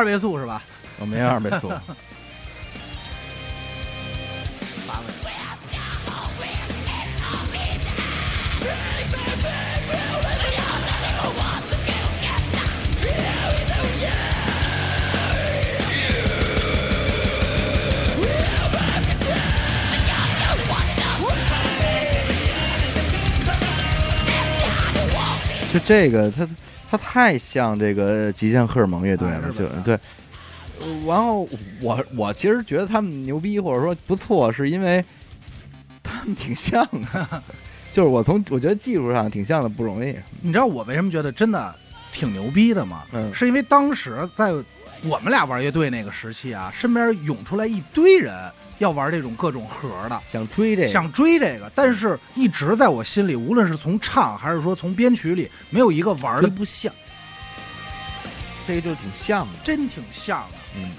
B: 二倍速是吧？
A: 我没二倍速。<laughs> 就这个他他太像这个极限荷尔蒙乐队了，就对。呃然后我我其实觉得他们牛逼，或者说不错，是因为他们挺像的，<laughs> 就是我从我觉得技术上挺像的，不容易。
B: 你知道我为什么觉得真的挺牛逼的吗？
A: 嗯
B: 是因为当时在我们俩玩乐队那个时期啊，身边涌出来一堆人要玩这种各种盒的，
A: 想追这个，
B: 想追这个，但是一直在我心里，无论是从唱还是说从编曲里，没有一个玩的
A: 不像，这个就挺像的。
B: 真挺像的。
A: 嗯，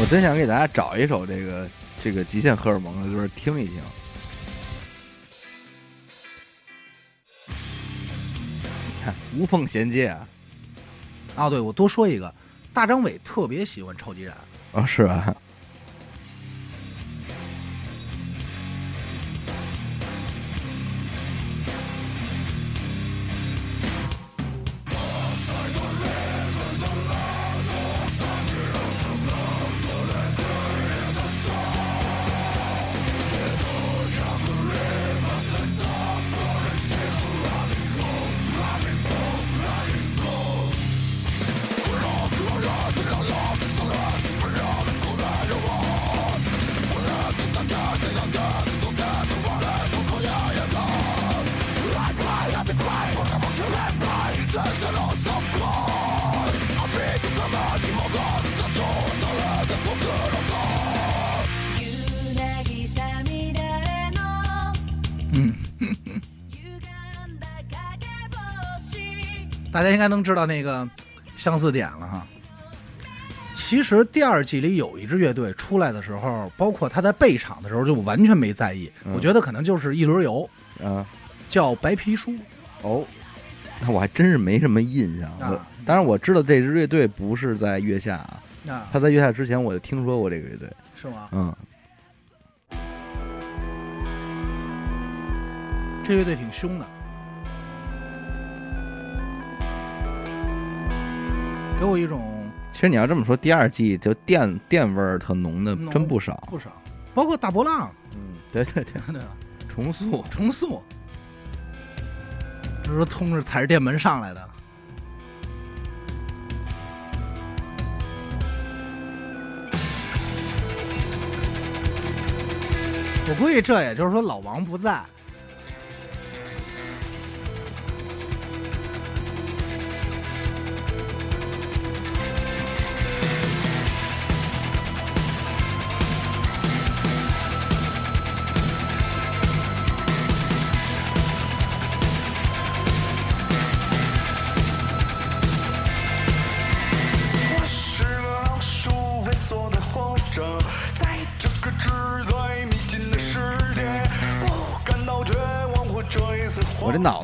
A: 我真想给大家找一首这个这个极限荷尔蒙的歌听一听。看 <laughs> 无缝衔接啊！
B: 啊，对，我多说一个，大张伟特别喜欢超级燃，
A: 哦，是吧？
B: 应该能知道那个相似点了哈。其实第二季里有一支乐队出来的时候，包括他在备场的时候，就完全没在意。
A: 嗯
B: 我觉得可能就是一轮游，
A: 啊，
B: 叫白皮书
A: 哦，那我还真是没什么印象。当然我知道这支乐队不是在月下啊，
B: 啊，
A: 他在月下之前我就听说过这个乐队。
B: 是吗？
A: 嗯，
B: 这乐队挺凶的，给我一种
A: 其实你要这么说，第二季就电电味儿特浓的
B: 浓
A: 真不少。
B: 不少，包括大波浪，
A: 嗯，对对对，
B: 对吧？
A: 重塑。
B: 重塑，这说通着踩着电门上来的。我估计这也就是说老王不在，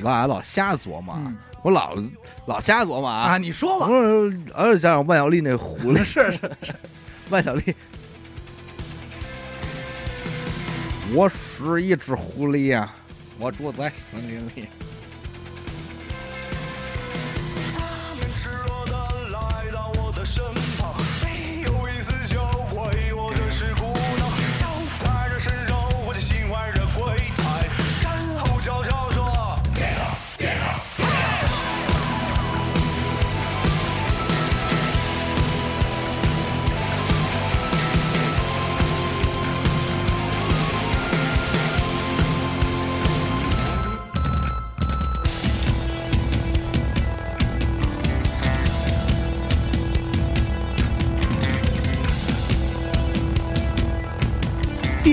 A: 子啊老瞎琢磨，
B: 嗯
A: 我老老瞎琢磨
B: 啊，
A: 啊。
B: 你说吧，
A: 我呃想想万晓利那狐狸，
B: 是是是，<laughs>
A: 万晓利，我是一只狐狸呀、我住在森林里。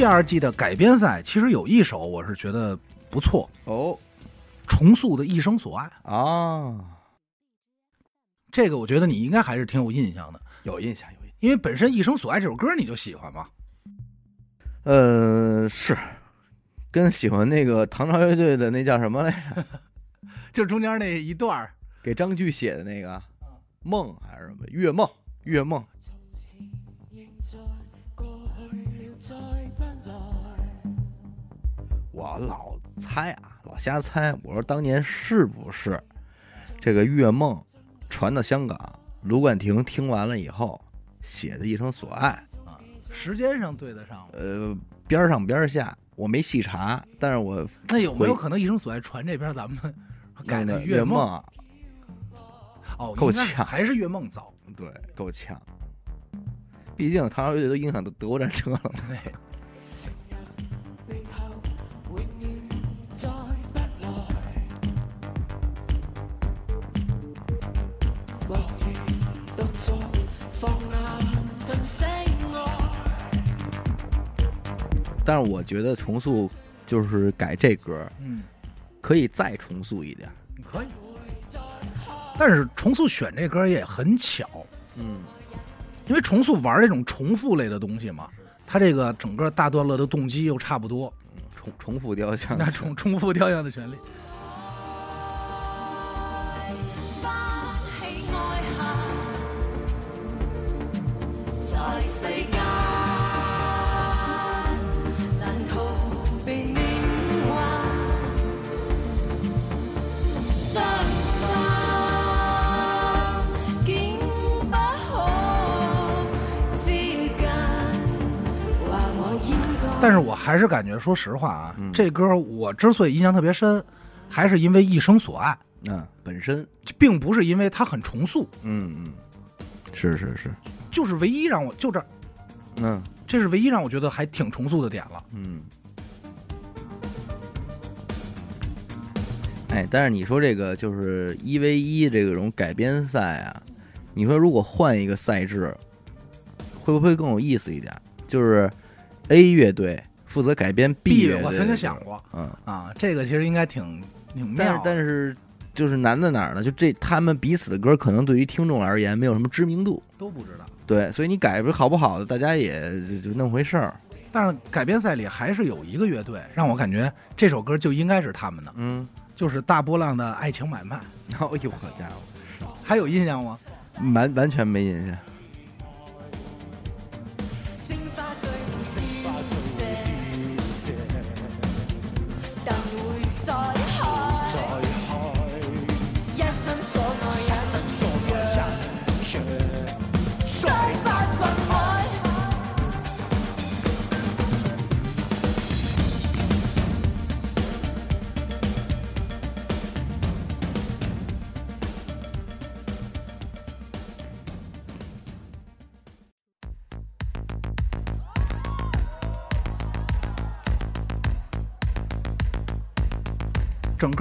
B: 第二季的改编赛其实有一首我是觉得不错，
A: 哦
B: 重塑的《一生所爱》，
A: 啊，
B: 这个我觉得你应该还是挺有印象的，
A: 有印象有印象。
B: 因为本身《一生所爱》这首歌你就喜欢嘛。
A: 呃，是跟喜欢那个唐朝乐队的那叫什么来着？<laughs>
B: 就中间那一段儿
A: 给张炬写的那个梦还是什么月梦？月梦。我老猜啊，老瞎猜。我说当年是不是这个月梦传到香港，卢冠廷听完了以后写的一生所爱啊，
B: 时间上对得上吗？
A: 呃，边儿上边儿下，我没细查，但是我
B: 那有没有可能一生所爱传这边咱们改的
A: 那月
B: 梦？
A: 啊，
B: 哦，
A: 够呛
B: 还是月梦早？
A: 对，够呛。毕竟唐朝乐队都影响到德国战车了。
B: 对，
A: 但是我觉得重塑就是改这歌，
B: 嗯，
A: 可以再重塑一点。
B: 可以。但是重塑选这歌也很巧，
A: 嗯，
B: 因为重塑玩这种重复类的东西嘛，它这个整个大段落的动机又差不多，
A: 重重复雕像，
B: 那重重复雕像的旋律。但是我还是感觉，说实话啊，
A: 嗯。
B: 這歌我之所以印象特别深，还是因为一生所爱，
A: 嗯，本身，
B: 并不是因为它很重塑，
A: 嗯嗯，是是是，
B: 就是唯一让我就这，
A: 嗯。
B: 这是唯一让我觉得还挺重塑的点了。
A: 嗯。哎，但是你说这个就是一 v 一这种改编赛啊，你说如果换一个赛制，会不会更有意思一点？就是 A 乐队负责改编 B 乐队，
B: 我曾经想，过
A: 嗯，
B: 啊，这个其实应该挺挺
A: 但是
B: 妙的。
A: 但是就是难在哪儿呢？就这他们彼此的歌，可能对于听众而言没有什么知名度，
B: 都不知道。
A: 对，所以你改不好不好的，大家也就就那么回事儿。
B: 但是改编赛里还是有一个乐队让我感觉这首歌就应该是他们的，
A: 嗯，
B: 就是大波浪的《爱情买卖 <laughs>》，
A: 哎呦好家伙，
B: 还有印象吗？
A: 完完全没印象。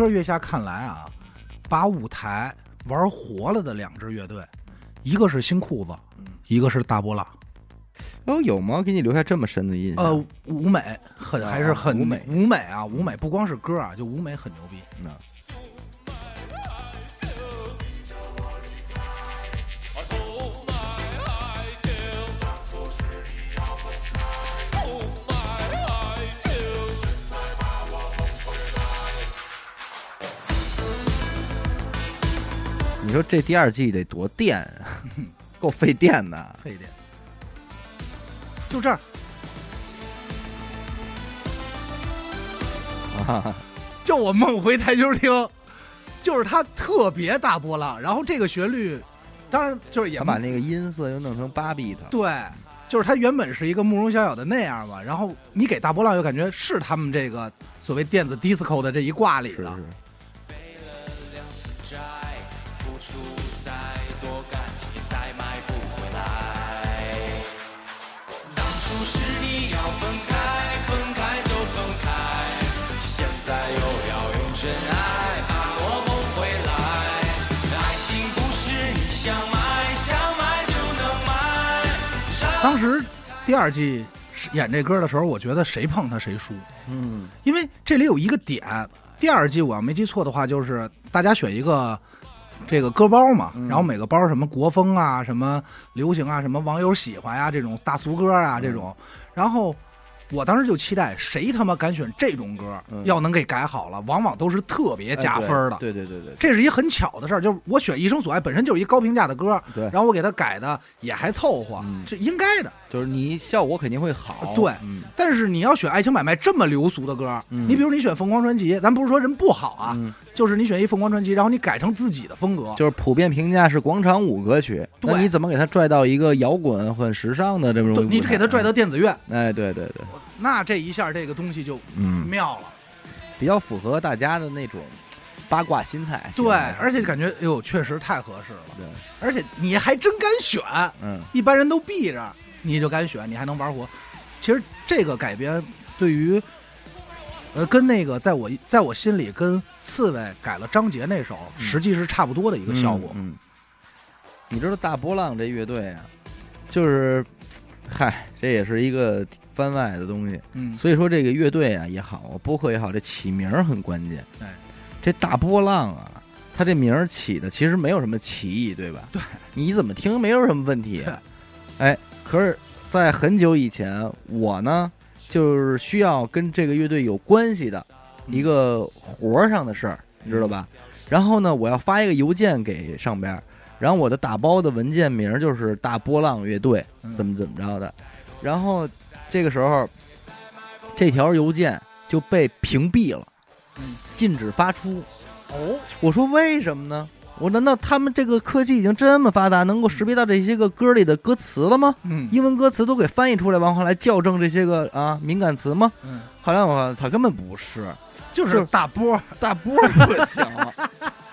B: 个月下看来啊，把舞台玩活了的两支乐队，一个是新裤子，一个是大波浪。
A: 哦，有吗？给你留下这么深的印象？
B: 呃，舞美很
A: 啊
B: 还是很
A: 舞美
B: 舞美啊，舞美不光是歌啊，就舞美很牛逼。
A: 那你说这第二季得多电啊，<laughs> 够费电的。
B: 费电。就这儿，
A: 啊，<laughs>
B: 就我梦回台球厅，就是它特别大波浪，然后这个旋律，当然就是也
A: 他把那个音色又弄成八 beat，
B: 对，就是它原本是一个慕容晓晓的那样嘛，然后你给大波浪又感觉是他们这个所谓电子 disco 的这一挂里的，
A: 是是。
C: 当
B: 时第二季演这歌的时候，我觉得谁碰他谁输，
A: 嗯。
B: 因为这里有一个点，第二季我要没记错的话，就是大家选一个这个歌包嘛，
A: 嗯。
B: 然后每个包什么国风啊、什么流行啊、什么网友喜欢呀、这种大俗歌啊这种，然后。我当时就期待谁他妈敢选这种歌，
A: 嗯
B: 要能给改好了，往往都是特别加分的。
A: 对对对对
B: 这是一很巧的事儿，就是我选《一生所爱》本身就是一高评价的歌，然后我给它改的也还凑合，
A: 嗯
B: 这应该的。
A: 就是你效果肯定会好。
B: 对
A: 嗯。
B: 但是你要选《爱情买卖》这么流俗的歌，
A: 嗯。
B: 你比如你选《凤凰传奇》，咱不是说人不好啊，
A: 嗯。
B: 就是你选一凤凰传奇，然后你改成自己的风格，
A: 就是普遍评价是广场舞歌曲，
B: 对。
A: 那你怎么给它拽到一个摇滚很时尚的这种？
B: 你给他拽到电子乐，
A: 哎，对对对，
B: 那这一下这个东西就
A: 嗯，
B: 妙了。
A: 比较符合大家的那种八卦心态。
B: 对，而且感觉哎呦，确实太合适了，
A: 对，
B: 而且你还真敢选，
A: 嗯。
B: 一般人都避着，你就敢选，你还能玩活。其实这个改编对于，呃，跟那个在我在我心里跟刺猬改了张杰那首，
A: 嗯
B: 实际是差不多的一个效果。
A: 嗯，嗯你知道大波浪这乐队啊，就是，嗨，这也是一个番外的东西。
B: 嗯，
A: 所以说这个乐队啊也好，播客也好，这起名儿很关键。
B: 哎，
A: 这大波浪啊，它这名儿起的其实没有什么歧义，对吧？
B: 对，
A: 你怎么听没有什么问题。哎，可是，在很久以前，我呢就是需要跟这个乐队有关系的一个活儿上的事儿，你知道吧？然后呢，我要发一个邮件给上边儿，然后我的打包的文件名儿就是大波浪乐队，
B: 嗯
A: 怎么怎么着的。然后这个时候，这条邮件就被屏蔽了，
B: 嗯
A: 禁止发出。
B: 哦，
A: 我说为什么呢？我难道他们这个科技已经这么发达，能够识别到这些个歌里的歌词了吗？
B: 嗯
A: 英文歌词都给翻译出来，然后来校正这些个啊敏感词吗？
B: 嗯，
A: 后来我操，根本不是，
B: 就是大波，
A: 大波不行。<laughs>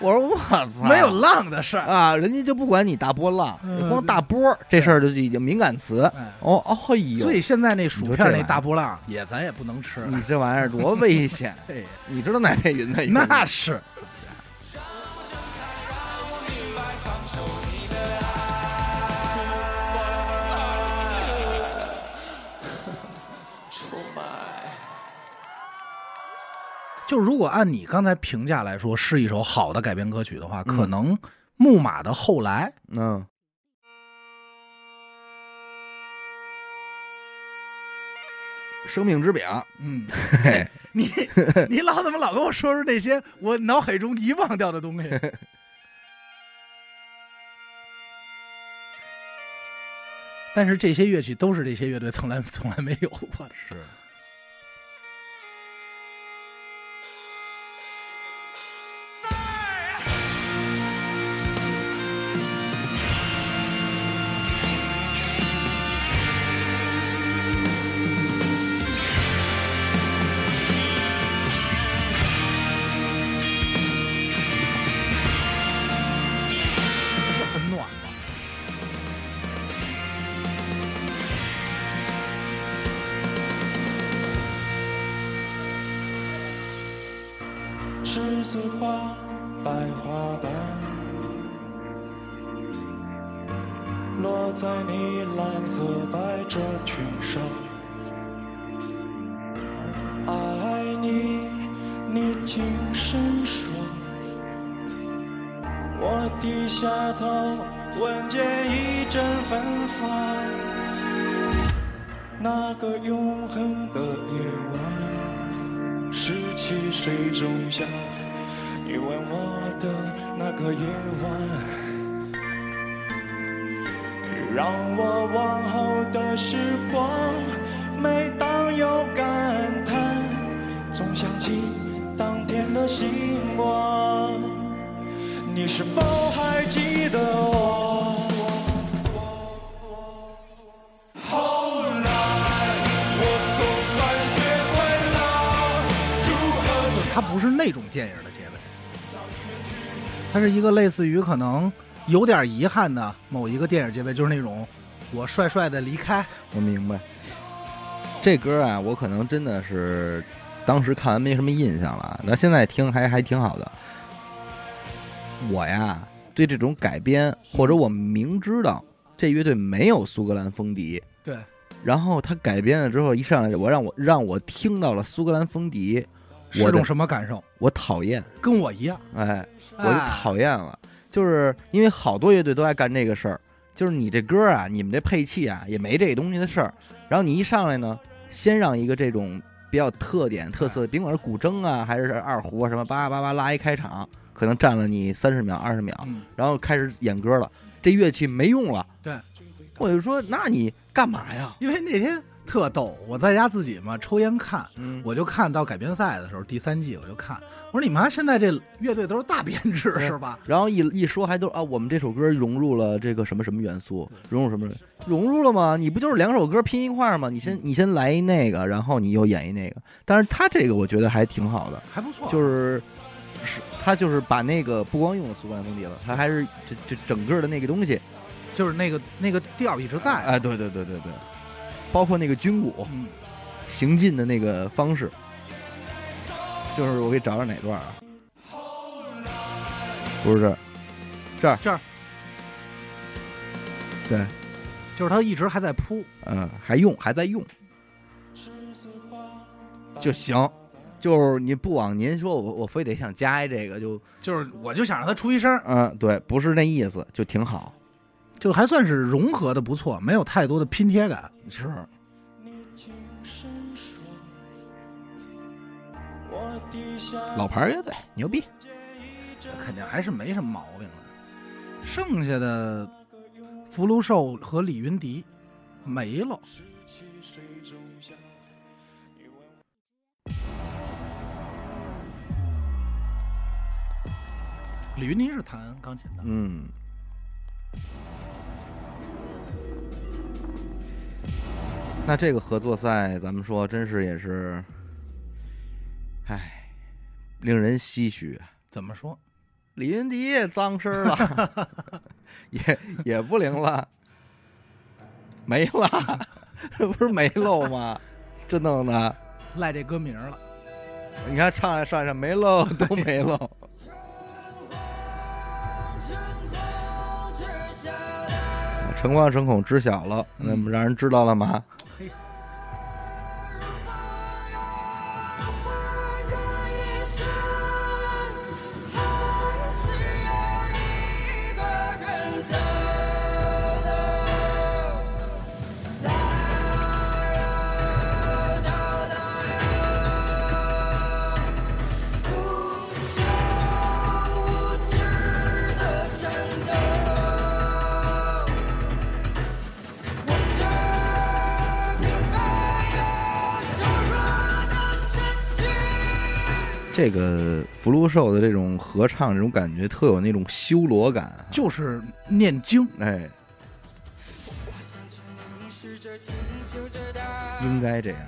A: 我说我操，
B: 没有浪的事儿。
A: 啊，人家就不管你大波浪，
B: 嗯
A: 光大波这事儿就已经敏感词。
B: 哎，
A: 哦哦嘿呦，
B: 所以现在那薯片那大波浪也咱也不能吃。
A: 你这玩意儿多危险！<laughs>
B: 嘿，
A: 你知道哪片云的？
B: 那是就如果按你刚才评价来说，是一首好的改编歌曲的话，
A: 嗯。
B: 可能木马的后来
A: 嗯，生命之饼，
B: 嗯，
A: 嘿，
B: 你你老怎么老跟我说说那些我脑海中遗忘掉的东西？<laughs> 但是这些乐曲都是这些乐队从来从来没有过的。是个类似于可能有点遗憾的某一个电影结尾，就是那种我帅帅的离开，
A: 我明白。这歌啊，我可能真的是当时看完没什么印象了，那现在听还还挺好的。我呀，对这种改编，或者我明知道这乐队没有苏格兰风笛，
B: 对，
A: 然后他改编了之后，一上来我让我让我听到了苏格兰风笛，
B: 是种什么感受？
A: 我讨厌，
B: 跟我一样，
A: 哎，我就
B: 哎
A: 讨厌了，就是因为好多乐队都爱干这个事儿，就是你这歌啊，你们这配器啊也没这东西的事儿，然后你一上来呢，先让一个这种比较特点特色，甭管是古筝啊还是二胡啊什么，叭叭叭拉一开场，可能占了你三十秒二十秒，
B: 嗯，
A: 然后开始演歌了，这乐器没用了，
B: 对，
A: 我就说那你干嘛呀？
B: 因为那天特逗。我在家自己嘛抽烟看，
A: 嗯
B: 我就看到改编赛的时候，第三季我就看，我说你妈现在这乐队都是大编制
A: 对
B: 是吧？
A: 然后一一说还都啊，我们这首歌融入了这个什么什么元素，融入什么？融入了吗？你不就是两首歌拼一块儿吗？你先你先来一那个，然后你又演一那个。但是他这个我觉得还挺好的，
B: 还不错，
A: 就是是他就是把那个不光用了苏格兰风笛了，他还是这这整个的那个东西，
B: 就是那个那个调一直在。
A: 哎，对对对对对，包括那个军鼓
B: 嗯，
A: 行进的那个方式，就是我给找找哪段啊？不是这儿，
B: 这儿。
A: 对，
B: 就是他一直还在铺，
A: 嗯，还用还在用。就行。就是你不往您说我我非得想加一这个就
B: 就是我就想让他出一声，
A: 嗯对，不是那意思，就挺好。
B: 就还算是融合的不错，没有太多的拼贴感。
A: 是，老牌乐队牛逼。
B: 肯定还是没什么毛病的。剩下的福禄寿和李云迪没了，李云迪是弹钢琴的，
A: 嗯，那这个合作赛，咱们说真是也是，唉，令人唏嘘啊。
B: 怎么说？
A: 李云迪也脏身儿了，<laughs> 也也不灵了，没了，这 <laughs> 不是没漏吗？这弄的，
B: 赖这歌名了。
A: 你看唱来上来没漏都没漏。诚惶诚恐知晓了，那么让人知道了吗？这个福禄寿的这种合唱，这种感觉特有那种修罗感啊。
B: 就是念经，
A: 哎，应该这样。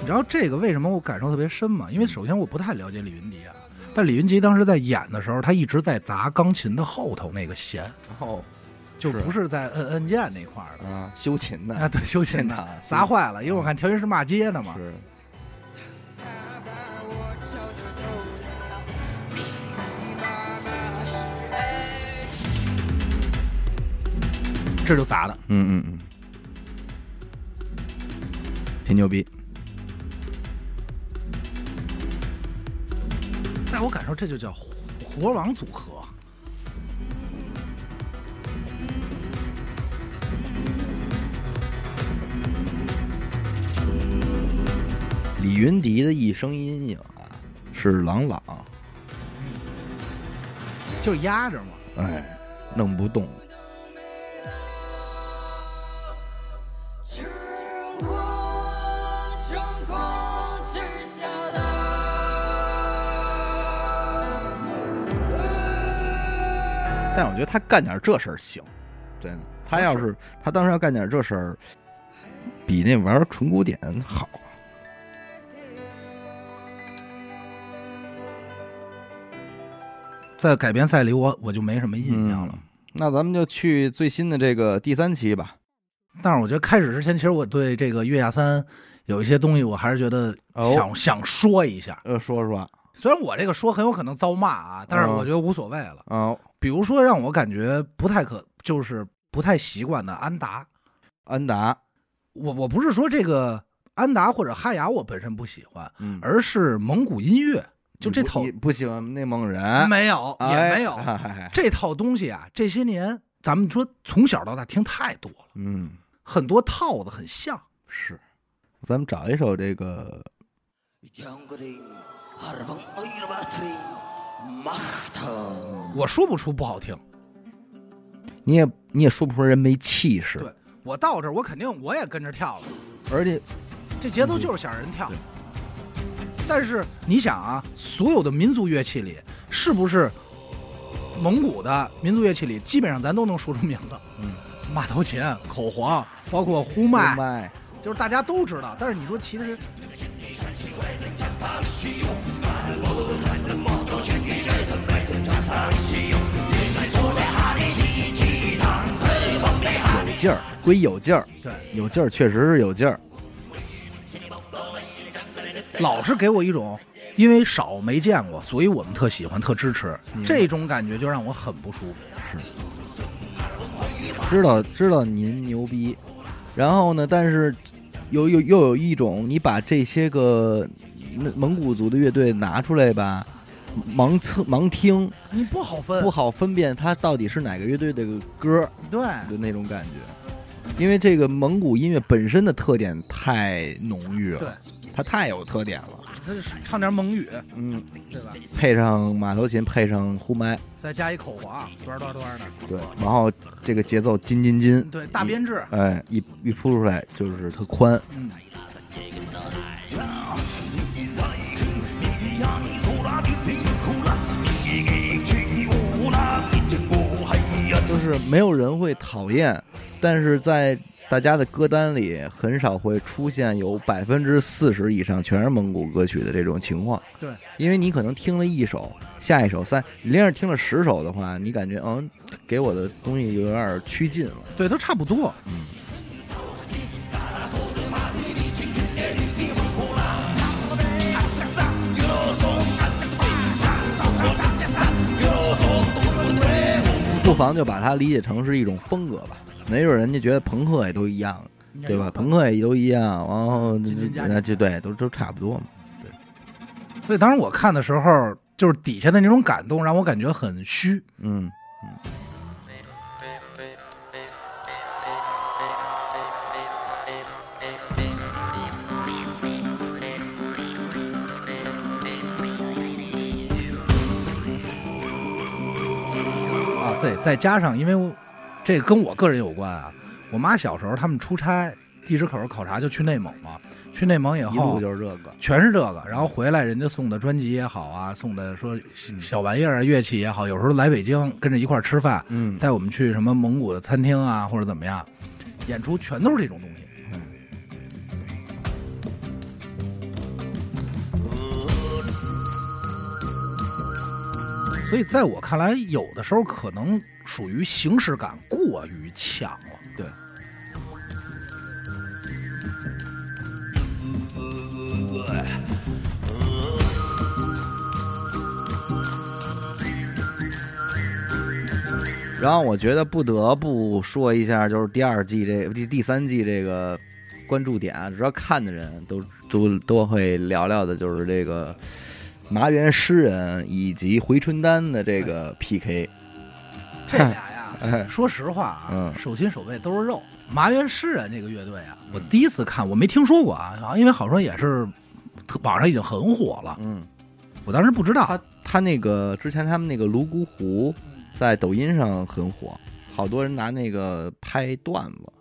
B: 你知道这个为什么我感受特别深吗？因为首先我不太了解李云迪啊，但李云迪当时在演的时候，他一直在砸钢琴的后头那个弦，
A: 哦。
B: 就不是在摁摁键那块儿的。
A: 啊，修琴的。
B: 啊，对，<laughs> 修琴的。砸坏了，因为我看调音师骂街呢嘛。
A: 是
B: 这就砸的，
A: 嗯嗯嗯，挺牛逼。
B: 在我感受这就叫活活王组合。
A: 李云迪的一生阴影啊，是郎朗，
B: 就是压着嘛。
A: 哎，弄不动。但我觉得他干点这事儿行，真的。他要是他当时要干点这事儿，比那玩纯古典好。
B: 在改编赛里我，我就没什么印象了。
A: 嗯那咱们就去最新的这个第三期吧。
B: 但是我觉得开始之前，其实我对这个月下三有一些东西，我还是觉得
A: 哦
B: 想、想说一下。
A: 呃，说说
B: 虽然我这个说很有可能遭骂啊，但是
A: 嗯
B: 我觉得无所谓了。
A: 啊，
B: 比如说让我感觉不太可，就是不太习惯的安达，
A: 安达，
B: 我我不是说这个安达或者哈雅我本身不喜欢，
A: 嗯，
B: 而是蒙古音乐，就这套
A: 你不喜欢内蒙人，
B: 没有也
A: 哎
B: 没有 <laughs> 这套东西啊，这些年咱们说从小到大听太多了，
A: 嗯，
B: 很多套子很像。
A: 是。咱们找一首这个
B: 我说不出不好听，
A: 你也你也说不出人没气势，
B: 对我到这儿我肯定我也跟着跳了，
A: 而且
B: 这节奏就是想让人跳。但是你想啊，所有的民族乐器里，是不是蒙古的民族乐器里，基本上咱都能说出名字？
A: 嗯，
B: 马头琴、口簧，包括呼麦，
A: 麦，
B: 就是大家都知道。但是你说其实
A: 有劲儿归有劲儿，
B: 对，
A: 有劲儿确实是有劲儿。
B: 老是给我一种，因为少没见过，所以我们特喜欢、特支持，这种感觉就让我很不舒服。
A: 是知道知道您牛逼，然后呢，但是有有又有一种，你把这些个那蒙古族的乐队拿出来吧，盲测盲听，
B: 你不好分，
A: 不好分辨它到底是哪个乐队的歌。
B: 对，
A: 的那种感觉，因为这个蒙古音乐本身的特点太浓郁了，
B: 对，
A: 它太有特点了，
B: 这是唱点蒙语，
A: 嗯，
B: 对吧？
A: 配上马头琴，配上呼麦，
B: 再加一口簧，端端端的，
A: 对，然后这个节奏金金金，
B: 对，大编制，
A: 哎，一一铺出来就是特宽，
B: 嗯，
A: 就是没有人会讨厌，但是在大家的歌单里很少会出现有百分之四十以上全是蒙古歌曲的这种情况。
B: 对，
A: 因为你可能听了一首，下一首三，你连着听了十首的话，你感觉嗯，给我的东西有点趋近了。
B: 对，都差不多。
A: 不妨就把它理解成是一种风格吧，没准人家觉得朋克也都一样，对吧？朋克也都一样，然后那就对，都都差不多嘛。
B: 对所以当时我看的时候，就是底下的那种感动，让我感觉很虚。
A: 嗯，
B: 啊，对，再加上因为我这跟我个人有关啊，我妈小时候他们出差地质口考察就去内蒙嘛，去内蒙以
A: 一
B: 后
A: 路就是这个。
B: 全是这个，然后回来人家送的专辑也好啊，送的说小玩意儿啊乐器也好，有时候来北京跟着一块儿吃饭，
A: 嗯，
B: 带我们去什么蒙古的餐厅啊或者怎么样，演出全都是这种东西。所以在我看来，有的时候可能属于形式感过于强了。对，
A: 然后我觉得不得不说一下，就是第二季这第第三季这个关注点，只要看的人都都都会聊聊的，就是这个麻原诗人以及回春丹的这个 PK。
B: 这俩呀，
A: 哎，
B: 说实话啊，
A: 嗯
B: 手心手背都是肉。麻原诗人这个乐队啊，我第一次看，我没听说过啊，因为好说也是网上已经很火了，
A: 嗯，
B: 我当时不知道。
A: 他他那个之前他们那个泸沽湖在抖音上很火，好多人拿那个拍段子。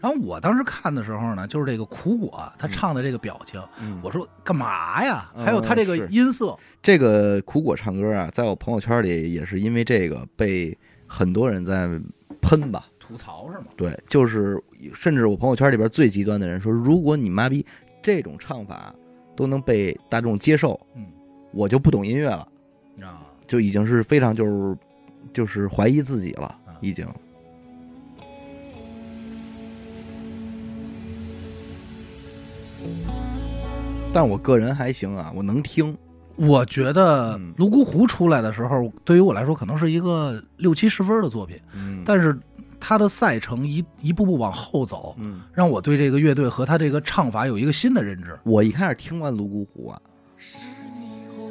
B: 然后我当时看的时候呢，就是这个苦果他唱的这个表情，
A: 嗯
B: 我说干嘛呀？
A: 嗯
B: 还有他这个音色，
A: 这个苦果唱歌啊，在我朋友圈里也是因为这个被很多人在喷吧。
B: 吐槽是吗？
A: 对，就是甚至我朋友圈里边最极端的人说，如果你妈逼这种唱法都能被大众接受，
B: 嗯，
A: 我就不懂音乐了，
B: 啊，
A: 就已经是非常就是就是怀疑自己了，
B: 嗯
A: 已经。但我个人还行啊，我能听，
B: 我觉得
A: 嗯《
B: 泸沽湖》出来的时候，对于我来说可能是一个六七十分的作品，
A: 嗯。
B: 但是他的赛程一一步步往后走，
A: 嗯，
B: 让我对这个乐队和他这个唱法有一个新的认知。
A: 我一开始听完泸沽湖啊，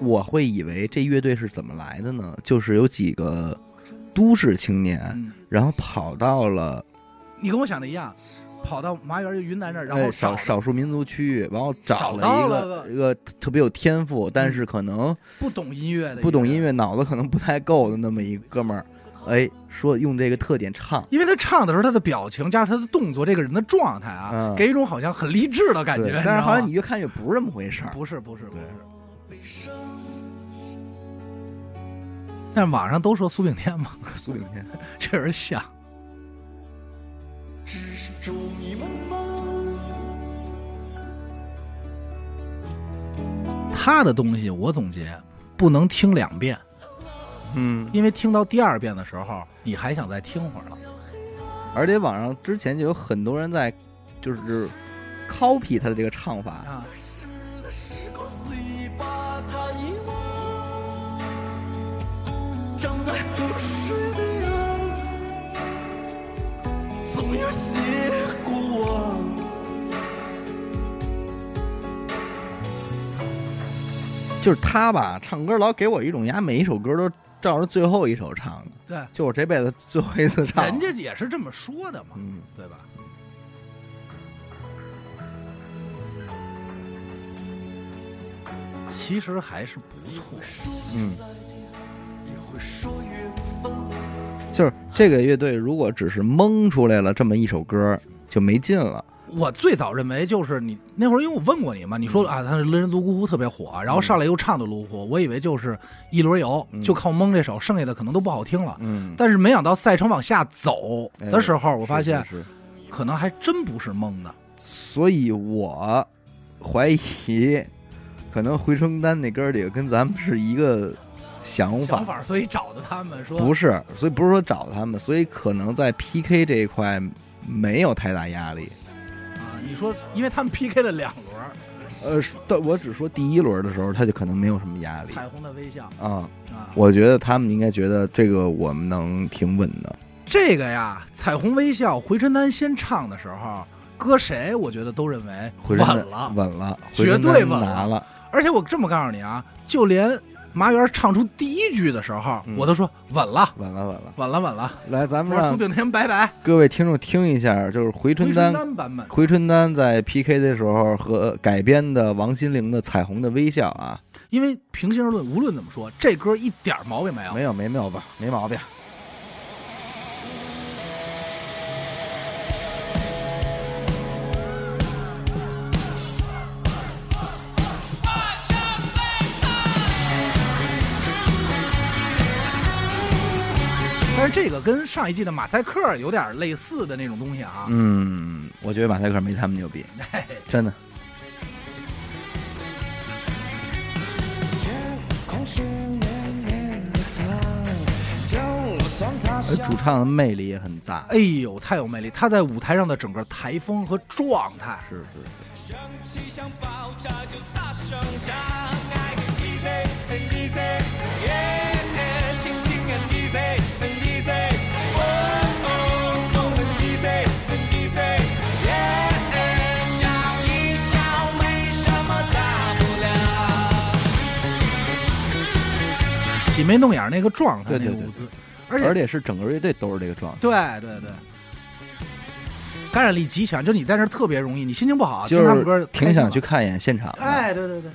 A: 我会以为这乐队是怎么来的呢？就是有几个都市青年，
B: 嗯，
A: 然后跑到了
B: 你跟我想的一样，跑到麻园云南这儿，然
A: 哎
B: 后找
A: 少少数民族区域，然后找
B: 找
A: 了一
B: 个
A: 个一个特别有天赋，但是可能
B: 不懂音乐的，
A: 不懂音，乐，脑子可能不太够的那么一哥们儿，<laughs> 哎，说用这个特点唱，
B: 因为他唱的时候，他的表情加上他的动作，这个人的状态啊，
A: 嗯。
B: 给一种好像很励志的感觉。
A: 但是好像你
B: 你
A: 越看越不是这么回事儿。
B: 不是不是不是。但是网上都说苏炳添嘛，
A: 苏炳添，<laughs>
B: 确实像。
G: 只是祝你们吗？
B: 他的东西我总结不能听两遍，
A: 嗯，
B: 因为听到第二遍的时候，你还想再听会儿了。
A: 而且网上之前就有很多人在，就是 copy 他的这个唱法，
B: 啊，
G: 的时光随意把它遗忘，长在河水总有些过往。
A: 就是他吧，唱歌老给我一种压，每一首歌都照着最后一首唱的，
B: 对，
A: 就我这辈子最后一次唱。
B: 人家也是这么说的嘛，
A: 嗯，
B: 对吧？其实还是不错。
A: 嗯，
G: 也会说缘分。
A: 就是这个乐队如果只是蒙出来了这么一首歌，就没劲了。
B: 我最早认为就是你那会儿，因为我问过你嘛，你说啊，他人泸沽湖特别火，然后上来又唱的泸沽湖，我以为就是一轮游，
A: 嗯
B: 就靠蒙这首，剩下的可能都不好听了。
A: 嗯，
B: 但是没想到赛程往下走的时候，我发现可能还真不是蒙的。
A: 所以我怀疑，可能回春丹那哥几个跟咱们是一个想法，
B: 想法，所以找的他们说
A: 不是，所以不是说找他们，所以可能在 PK 这一块没有太大压力。
B: 啊，你说，因为他们 PK 了两轮，
A: 呃，但我只说第一轮的时候，他就可能没有什么压力
B: 彩虹的微笑
A: 啊。
B: 啊，
A: 我觉得他们应该觉得这个我们能挺稳的。
B: 这个呀，彩虹微笑，回春丹先唱的时候，搁谁我觉得都认为稳了，
A: 稳了，
B: 绝对稳
A: 拿了。
B: 而且我这么告诉你啊，就连麻园唱出第一句的时候，
A: 嗯
B: 我都说稳了，
A: 稳了，稳了。
B: 稳了，稳了。
A: 来，咱们让
B: 苏炳添拜拜，
A: 各位听众听一下，就是回春
B: 回
A: 丹
B: 春丹版本。
A: 回春丹在 PK 的时候和改编的王心凌的《彩虹的微笑》啊，
B: 因为平心而论，无论怎么说，这歌一点毛病没有。
A: 没有没毛病，没毛病。
B: 但是这个跟上一季的马赛克有点类似的那种东西啊。
A: 嗯，我觉得马赛克没他们牛逼，真的。而主唱的魅力也很大，
B: 哎呦，太有魅力！他在舞台上的整个台风和状态，
A: 是是是。
C: 气
B: 挤眉弄眼那个状态，那个舞姿，而且
A: 而且是整个乐队都是这个状态，
B: 对对对，感染力极强，就你在那儿特别容易，你心情不好，
A: 就
B: 听他们歌
A: 是挺想去看一眼现场。
B: 哎，对对对，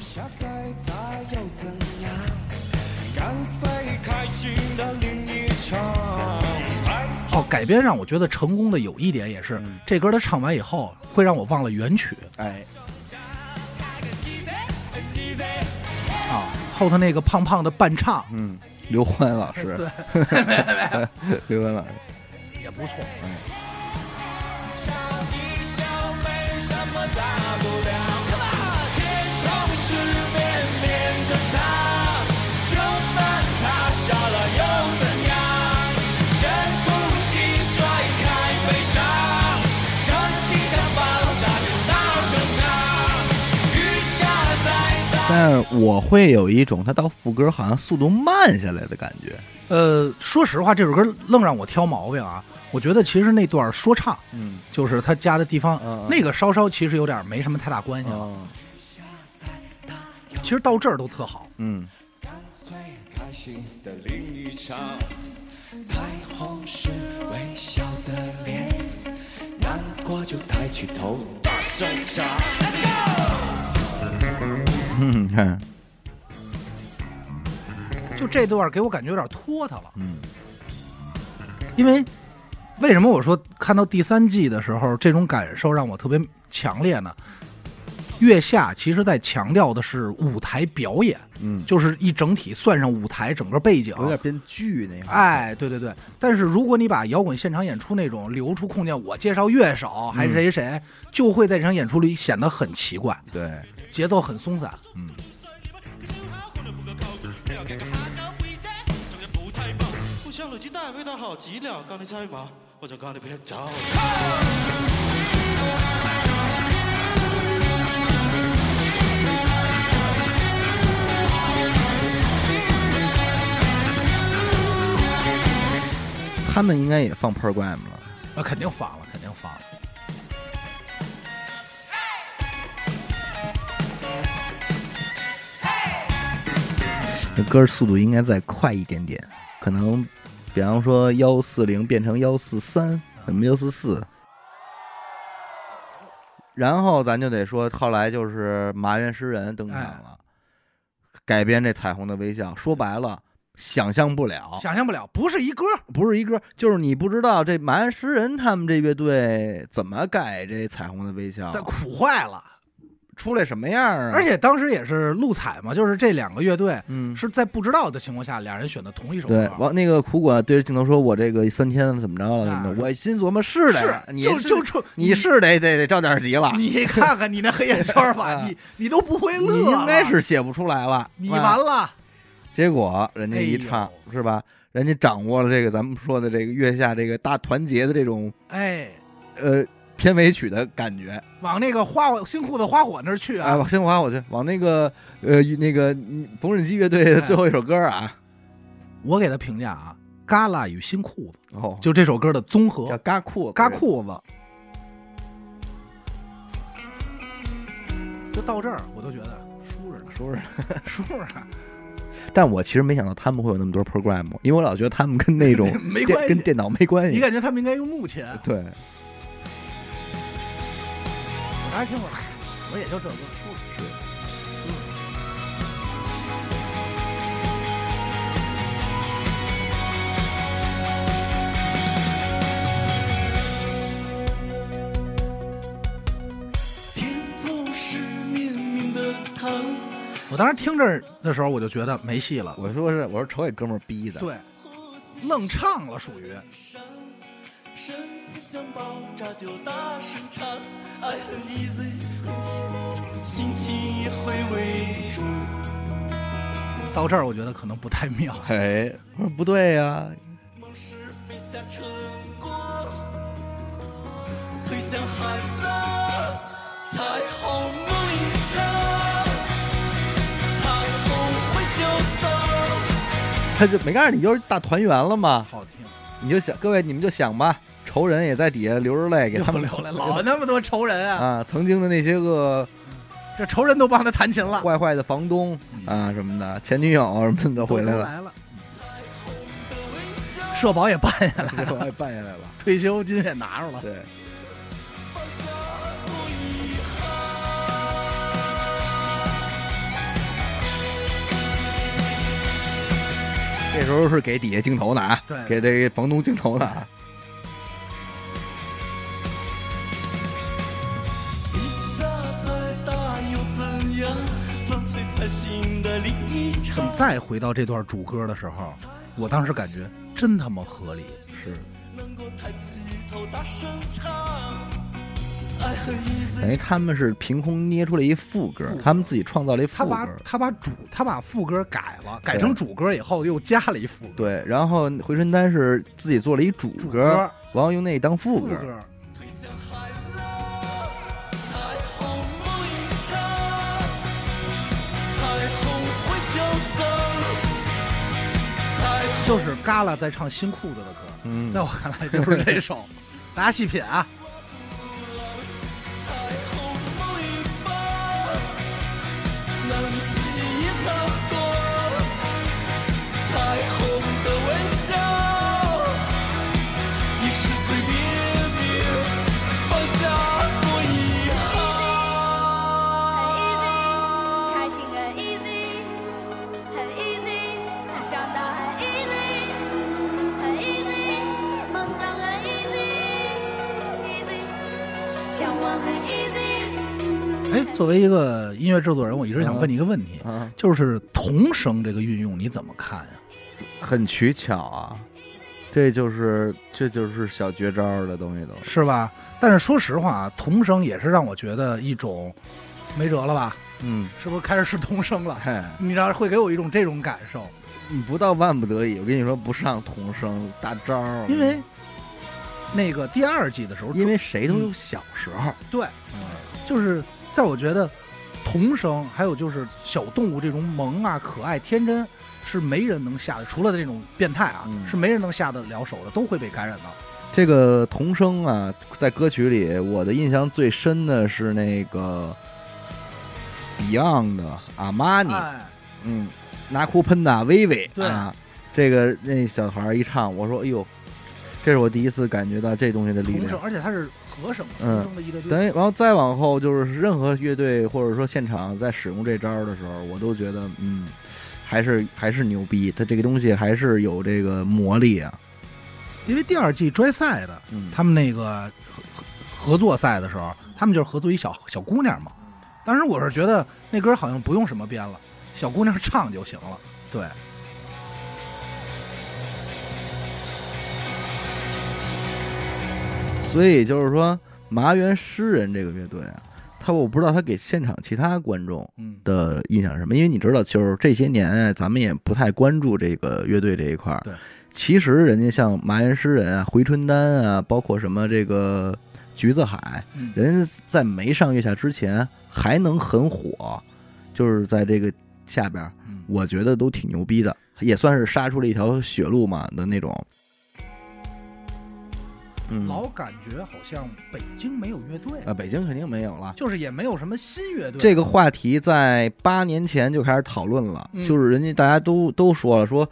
C: 下再大又怎样？干脆开心的淋一场。
B: 哦，改编让我觉得成功的有一点也是，
A: 嗯
B: 这歌他唱完以后会让我忘了原曲
A: 哎，
B: 后头那个胖胖的伴唱
A: 嗯，刘欢老师，
B: 对，<laughs>
A: 刘欢老师，
B: 也不错。
C: 笑一笑没什么大不了。Come on，天空是绵绵的它，就算它笑了又怎样？
A: 但我会有一种他到副歌好像速度慢下来的感觉。
B: 呃，说实话，这首歌愣让我挑毛病啊。我觉得其实那段说唱，
A: 嗯
B: 就是他加的地方，
A: 嗯嗯
B: 那个稍稍其实有点没什么太大关系了。
A: 哦，
B: 其实到这儿都特好。
A: 嗯，
C: 最开心的淋一场，彩虹是微笑的脸，难过就抬起头，大声唱。
A: 嗯，看，
B: 就这段给我感觉有点拖沓了，
A: 嗯
B: 因为为什么我说看到第三季的时候，这种感受让我特别强烈呢？月下其实在强调的是舞台表演，
A: 嗯，
B: 就是一整体算上舞台整个背景，
A: 有点编剧那样。
B: 哎，对对对。但是如果你把摇滚现场演出那种留出空间，我介绍乐手还是谁谁，就会在这场演出里显得很奇怪，
A: 对，
B: 节奏很松散。
A: 嗯，
H: 互相累积带味道好极了，教你猜嘛，我就教你别找。
A: 他们应该也放 program 了。
B: 那肯定放了，肯定放了。
A: 这歌速度应该再快一点点，可能，比方说幺四零变成幺四三，什么幺四四。然后咱就得说，后来就是麻原诗人登场了，改编这《彩虹的微笑》。说白了，想象不了，
B: 想象不了，不是一歌，
A: 不是一歌，就是你不知道这麻原诗人他们这乐队怎么改这《彩虹的微笑
B: 但》，苦坏了。
A: 出来什么样啊？
B: 而且当时也是录彩嘛，就是这两个乐队
A: 嗯，
B: 是在不知道的情况下，俩人选的同一首歌，。
A: 对完那个苦果对着镜头说：“我这个三天怎么着了？
B: 啊
A: 怎么着？”我心琢磨是的，
B: 是
A: 你
B: 就是就出
A: 你是得得得着点急了，
B: 你看看你那黑眼圈吧，<laughs>
A: 啊
B: 你你都不会乐
A: 你，应该是写不出来了，
B: 你
A: 啊
B: 完了。
A: 结果人家一唱、
B: 哎
A: 是吧？人家掌握了这个咱们说的这个月下这个大团结的这种
B: 哎，
A: 呃片尾曲的感觉。
B: 往那个花火新裤子花火那儿去
A: 哎，
B: 啊！
A: 往新花火去，往那个呃那个嗯缝纫机乐队的最后一首歌啊，
B: 我给他评价啊，《嘎啦与新裤子》
A: 哦，
B: 就这首歌的综合，
A: 叫嘎裤子
B: 嘎裤子。就到这儿，我都觉得舒着呢，
A: 舒着呢。<laughs>
B: 舒着呢，
A: 但我其实没想到他们会有那么多 program，因为我老觉得他们跟那种 <laughs>
B: 没关
A: 跟电脑没关系。
B: 你感觉他们应该用木琴？
A: 对，
B: 我当时听会儿，我也就这个舒着。我当时听这儿的时候，我就觉得没戏了。
A: 我说是，我说瞅给哥们儿逼的。
B: 对，愣唱了，属于
C: 身子像爆炸就大声唱，爱很 easy，心情也会为主。
B: 到这儿，我觉得可能不太妙。
A: 哎，我说不对呀、
C: 梦是飞向成果，推向海浪，彩
A: 他就没告诉你就是大团圆了吗？
B: 好听，
A: 你就想，各位你们就想吧，仇人也在底下流着泪给他们
B: 流泪，老那么多仇人啊！
A: 啊，曾经的那些个
B: 这仇人都帮他弹琴了，
A: 坏坏的房东啊什么的，前女友什么的回来了。
B: 社保也办下来了，
A: 也办下来了。
B: 退休金也拿着了。
A: 对，这时候是给底下镜头的啊，
B: 对
A: 给这个房东镜头的啊。
C: 雨下再大又怎样？浪吹开心的立场。
B: 再回到这段主歌的时候，我当时感觉真他妈合理。
A: 是，
C: 能够抬起头大声唱。
A: 等于他们是凭空捏出了一副歌，他们自己创造了一副
B: 他把
A: 歌。
B: 他把主他把副歌改了，改成主歌以后又加了一副歌。
A: 对，然后回春丹是自己做了一主
B: 主
A: 歌，
B: 歌
A: 然后用那当副歌。
B: 就是嘎啦在唱新裤子的歌，
A: 嗯
B: 在，我看来就是这首，大家细品啊。
C: 一
B: 个音乐制作人，我一直想问你一个问题，
A: 啊，
B: 就是童声这个运用你怎么看呀？
A: 很取巧啊，这就是这就是小绝招的东西都是。
B: 是吧？但是说实话啊，童声也是让我觉得一种没辙了吧？
A: 嗯，
B: 是不是开始是童声了？
A: 嘿，
B: 你知道会给我一种这种感受，
A: 你不到万不得已，我跟你说不上童声大招，
B: 因为那个第二季的时候，
A: 因为谁都有小时候，
B: 对，就是在我觉得童声还有就是小动物这种萌啊、可爱、天真，是没人能下的，除了这种变态啊，
A: 嗯
B: 是没人能下得了手的，都会被感染到。
A: 这个童声啊，在歌曲里，我的印象最深的是那个 Beyond 的阿玛尼，
B: 哎，
A: 嗯，拿哭喷的薇薇
B: 对
A: 啊，这个那小孩儿一唱，我说哎呦，这是我第一次感觉到这东西的力
B: 童声，
A: 量。
B: 而且它是和声，
A: 嗯
B: 童声的一大堆。
A: 等于，然后再往后就是任何乐队或者说现场在使用这招的时候，我都觉得嗯，还是还是牛逼，它这个东西还是有这个魔力啊。
B: 因为第二季追赛的，
A: 嗯，
B: 他们那个合合作赛的时候，他们就是合作一小小姑娘嘛。当时我是觉得那歌好像不用什么编了，小姑娘唱就行了。对，
A: 所以就是说，麻原诗人这个乐队啊，他我不知道他给现场其他观众
B: 嗯，
A: 的印象是什么，因为你知道，就是这些年啊咱们也不太关注这个乐队这一块儿。
B: 对，
A: 其实人家像麻原诗人啊、回春丹啊，包括什么这个橘子海，
B: 嗯
A: 人家在没上月下之前还能很火，就是在这个下边我觉得都挺牛逼的，也算是杀出了一条血路嘛的那种。嗯，
B: 老感觉好像北京没有乐队，
A: 啊，北京肯定没有了。
B: 就是也没有什么新乐队。
A: 这个话题在八年前就开始讨论了，
B: 嗯
A: 就是人家大家都都说了，说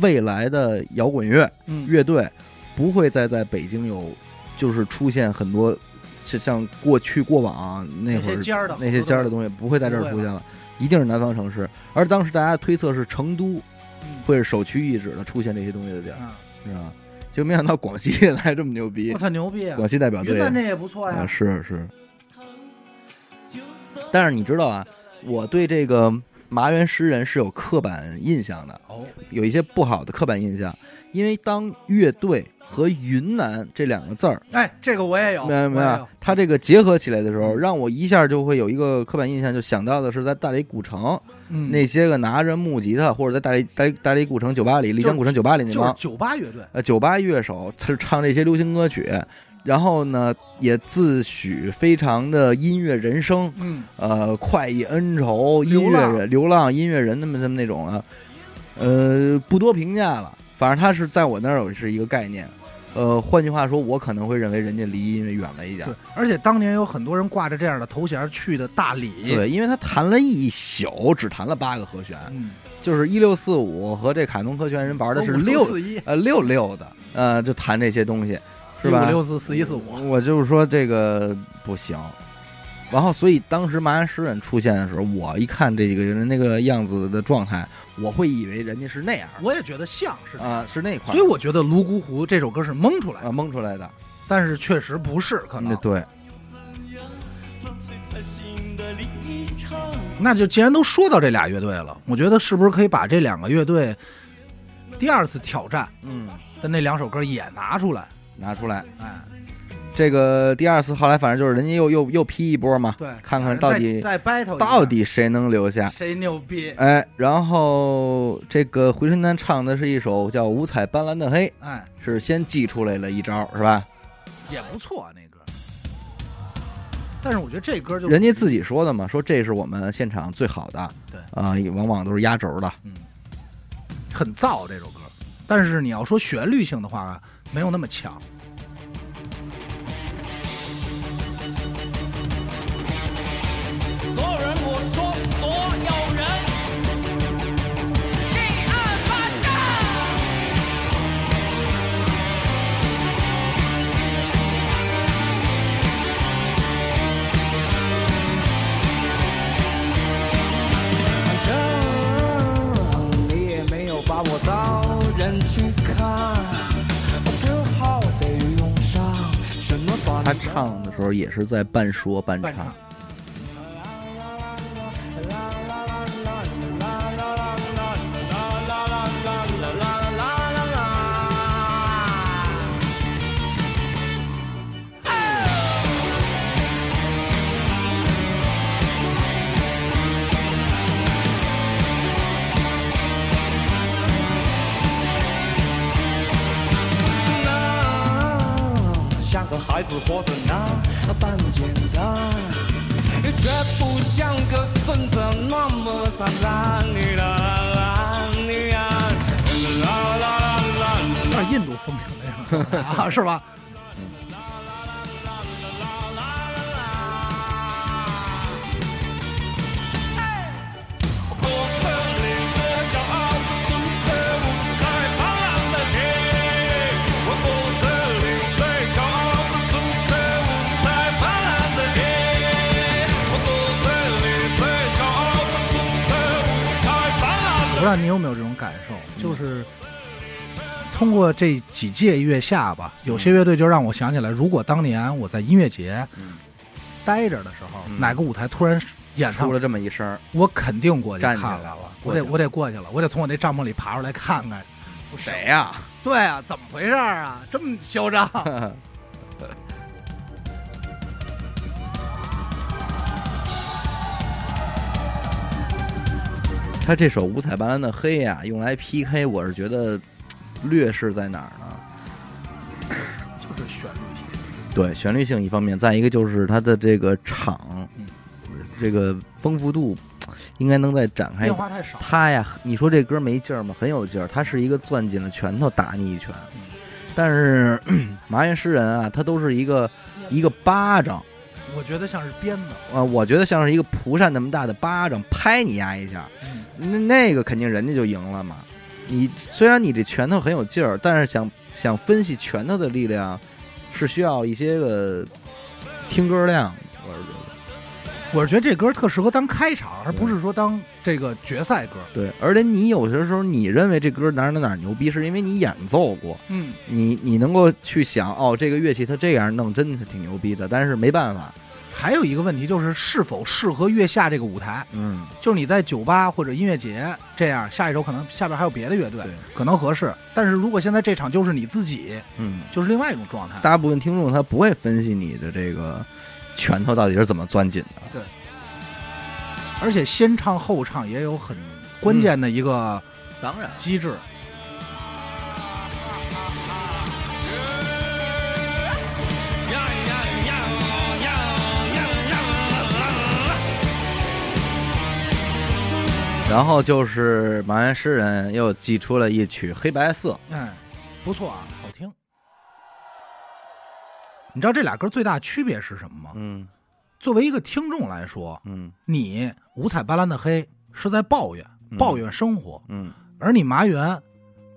A: 未来的摇滚乐
B: 嗯
A: 乐队不会再在北京有，就是出现很多像像过去过往那会儿
B: 那些尖儿的
A: 那些尖儿的东西，不会在这儿出现了，一定是南方城市。而当时大家推测是成都
B: 嗯
A: 会是首屈一指的出现这些东西的地儿，
B: 嗯，
A: 是吧？就没想到广西还这么牛逼
B: 我，操牛逼啊！
A: 广西代表队
B: 云南这也不错呀
A: 啊，。是是。但是你知道啊，我对这个麻原诗人是有刻板印象的，
B: 哦，
A: 有一些不好的刻板印象，因为当乐队和云南这两个字儿，
B: 哎，这个我也有，
A: 明白没有
B: 我也有？？
A: 它这个结合起来的时候，让我一下就会有一个刻板印象，就想到的是在大理古城
B: 嗯，
A: 那些个拿着木吉他，或者在大理大理大理古城酒吧里、丽江古城酒吧里那
B: 就是
A: 帮
B: 酒吧乐队，
A: 呃酒吧乐手是唱这些流行歌曲，然后呢也自诩非常的音乐人生，
B: 嗯，
A: 呃，快意恩仇，音乐人、流浪音乐人，那么那么那种啊，呃，不多评价了。反正他是在我那儿有是一个概念，呃，换句话说，我可能会认为人家离音乐远了一点
B: 对，，而且当年有很多人挂着这样的头衔去的大理，
A: 对，因为他弹了一宿，只弹了八个和弦，
B: 嗯，
A: 就是一六四五和这凯农和弦人玩的是
B: 五
A: 六
B: 四一，
A: 呃六六的，呃，就弹这些东西，是吧？
B: 五六四四一四五，
A: 我就是说这个不行。然后，所以当时麻原诗人出现的时候，我一看这几个人那个样子的状态，我会以为人家是那样
B: 我也觉得像是
A: 啊、是那块，
B: 所以我觉得《泸沽湖》这首歌是蒙出来的，
A: 啊蒙出来的。
B: 但是确实不是，可能。
A: 嗯，对，
B: 那就既然都说到这俩乐队了，我觉得是不是可以把这两个乐队第二次挑战
A: 嗯，
B: 的那两首歌也拿出来？
A: 拿出来。
B: 哎，
A: 这个第二次后来反正就是人家又又又批一波嘛，
B: 对，
A: 看看到底
B: battle
A: 到底谁能留下。
B: 谁牛逼？
A: 哎，然后这个回春丹唱的是一首叫《五彩斑斓的黑》，
B: 哎，
A: 是先寄出来了一招，是吧？
B: 也不错啊那歌。但是我觉得这歌就
A: 人家自己说的嘛，说这是我们现场最好的，
B: 对
A: 啊、往往都是压轴的。
B: 嗯很燥这首歌，但是你要说旋律性的话，没有那么强。
D: 说所有人，一二三，干！
C: 反正你也没有把我当人去看，我只好得
A: 唱的时候也是在半说半唱
C: 孩子活得那般简单，却不像个孙子那么傻傻。你啦啦你呀，啦啦啦
B: 有点印度风情的那种状态啊，<laughs> 是吧？
C: 不
B: 知道你有没有这种感受，就是通过这几届月下吧，有些乐队就让我想起来，如果当年我在音乐节
A: 嗯
B: 待着的时候，
A: 嗯
B: 哪个舞台突然演唱
A: 出了这么一声，
B: 我肯定过去看了，我得我得过去了，我得从我那帐篷里爬出来看看。
A: 谁呀？
B: 对啊，怎么回事啊？这么嚣张？<laughs>
A: 他这首五彩斑斓的黑呀、用来 PK，我是觉得劣势在哪儿呢？<coughs>
B: 就是旋律性。
A: 对，旋律性一方面，再一个就是它的这个场
B: 嗯，
A: 这个丰富度应该能再展开。
B: 变化太少。
A: 他呀，你说这歌没劲儿吗？很有劲儿，他是一个攥紧了拳头打你一拳，但是 <clears throat> 麻原诗人啊，他都是一个一个巴掌
B: 我觉得像是鞭子。
A: 啊，我觉得像是一个蒲扇那么大的巴掌拍你丫一下，
B: 嗯
A: 那那个肯定人家就赢了嘛。你虽然你这拳头很有劲儿，但是想想分析拳头的力量，是需要一些个听歌量，我是觉得。
B: 我是觉得这歌特适合当开场，而不是说当这个决赛歌。
A: 对，而且你有些时候你认为这歌哪哪哪牛逼，是因为你演奏过，
B: 嗯，
A: 你你能够去想，哦，这个乐器它这样弄真的挺牛逼的，但是没办法，
B: 还有一个问题就是是否适合月下这个舞台。
A: 嗯，
B: 就是你在酒吧或者音乐节这样，下一周可能下边还有别的乐队
A: 对，
B: 可能合适。但是如果现在这场就是你自己，
A: 嗯，
B: 就是另外一种状态。
A: 大部分听众他不会分析你的这个拳头到底是怎么攥紧的，对
B: 而且先唱后唱也有很关键的一个
A: 当然，
B: 机制。
A: 然后就是马原诗人又寄出了一曲《黑白色》，
B: 嗯，不错啊，好听。你知道这俩歌最大区别是什么吗？
A: 嗯
B: 作为一个听众来说，
A: 嗯
B: 你五彩斑斓的黑是在抱怨，
A: 嗯
B: 抱怨生活，
A: 嗯，
B: 而你麻原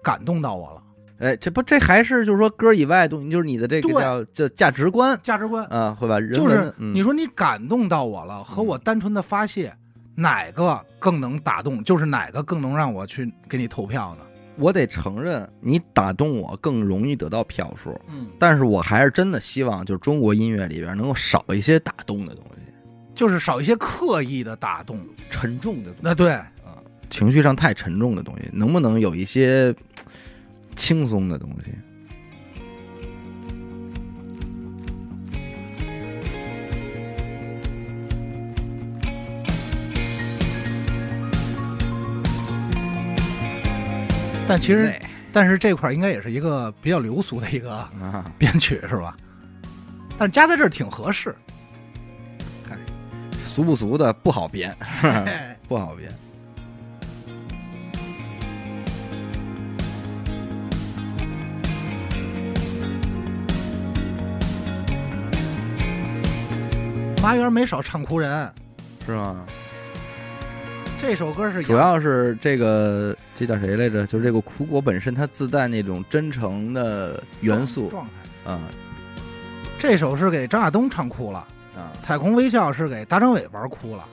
B: 感动到我了，
A: 哎，这不这还是就是说歌以外的东西，就是你的这个叫叫价值观
B: 价值观
A: 啊，会吧？人
B: 就是
A: 嗯
B: 你说你感动到我了，和我单纯的发泄，哪个更能打动？就是哪个更能让我去给你投票呢？
A: 我得承认，你打动我更容易得到票数，
B: 嗯，
A: 但是我还是真的希望，就是中国音乐里边能够少一些打动的东西，
B: 就是少一些刻意的打动。
A: 沉重的东西，
B: 那对，
A: 情绪上太沉重的东西，能不能有一些轻松的东西？
B: 但其实但是这块儿应该也是一个比较流俗的一个
A: 啊，
B: 编曲，是吧？但是加在这儿挺合适。
A: 俗不俗的不好编，<laughs> 不好编。
B: 麻园没少唱哭人，
A: 是吗？
B: 这首歌是
A: 主要是这个这叫谁来着？就是这个苦果本身它自带那种真诚的元素
B: 状态。
A: 啊
B: 这首是给张亚东唱哭了，
A: 啊！
B: 彩虹微笑是给大张伟玩哭了。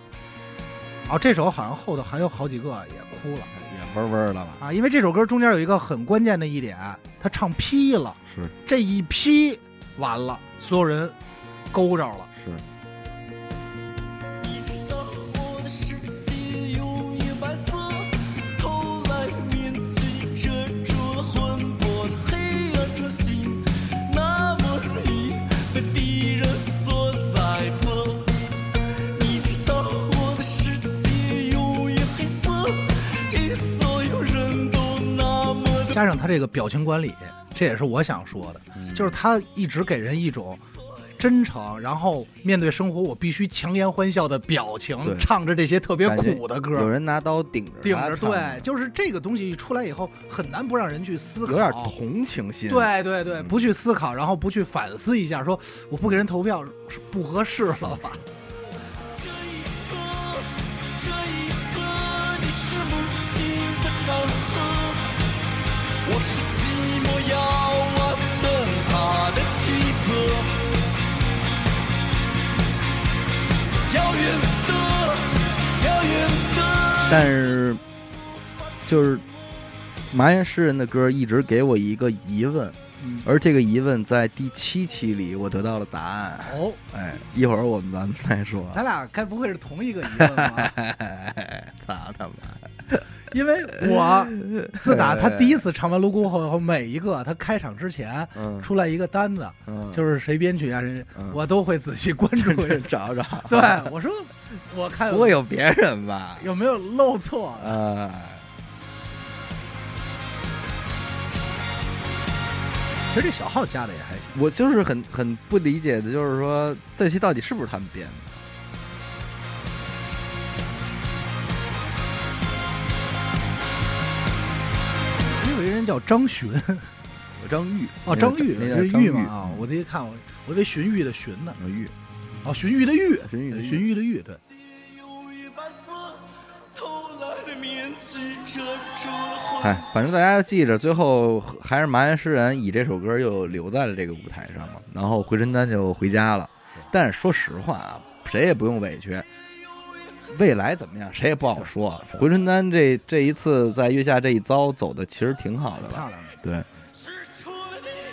B: 哦，这首好像后头还有好几个也哭了
A: 也嗡嗡的了，
B: 啊，因为这首歌中间有一个很关键的一点，他唱劈了，
A: 是
B: 这一劈完了，所有人勾着了。
A: 是
B: 加上他这个表情管理，这也是我想说的，
A: 嗯。
B: 就是他一直给人一种真诚，然后面对生活我必须强颜欢笑的表情，唱着这些特别苦的歌。
A: 有，人拿刀顶着
B: 顶着，对，就是这个东西一出来以后，很难不让人去思考，
A: 有点同情心。
B: 对对对，
A: 嗯。
B: 不去思考，然后不去反思一下，说我不给人投票是不合适了吧？
C: 这我是寂寞遥望灯塔的躯壳。遥远的，遥远的。
A: 但是就是麻原诗人的歌一直给我一个疑问，
B: 嗯
A: 而这个疑问在第七期里我得到了答案。
B: 哦，
A: 哎，一会儿我们咱们再说。
B: 咱俩该不会是同一个疑问吧？<laughs>
A: 操他妈！
B: 因为我 <laughs> 自打他第一次唱完《泸沽后，每一个他开场之前
A: 嗯，
B: 出来一个单子，
A: 嗯
B: 就是谁编曲啊，人
A: 嗯
B: 我都会仔细关注。<laughs>
A: 找找。<laughs>
B: 对，我说我看
A: 不会有别人吧？
B: 有没有漏错。
A: 呃，
B: 其实这小号加的也还行。
A: 我就是很很不理解的，就是说这期到底是不是他们编的？
B: 人叫张巡，<laughs>
A: 张玉
B: 哦，张玉，
A: 那
B: 是
A: 玉
B: 玉嘛啊！我这一看，我我以为荀彧的荀呢，
A: 张玉，
B: 哦，荀彧的彧，
A: 荀彧的彧
B: 荀彧的彧，对。
A: 哎，反正大家记着，最后还是麻原诗人以这首歌又留在了这个舞台上嘛，然后回春丹就回家了。但是说实话啊，谁也不用委屈，未来怎么样谁也不好说。回春丹这这一次在月下这一遭走的其实挺好的了，
B: 漂亮的，
A: 对，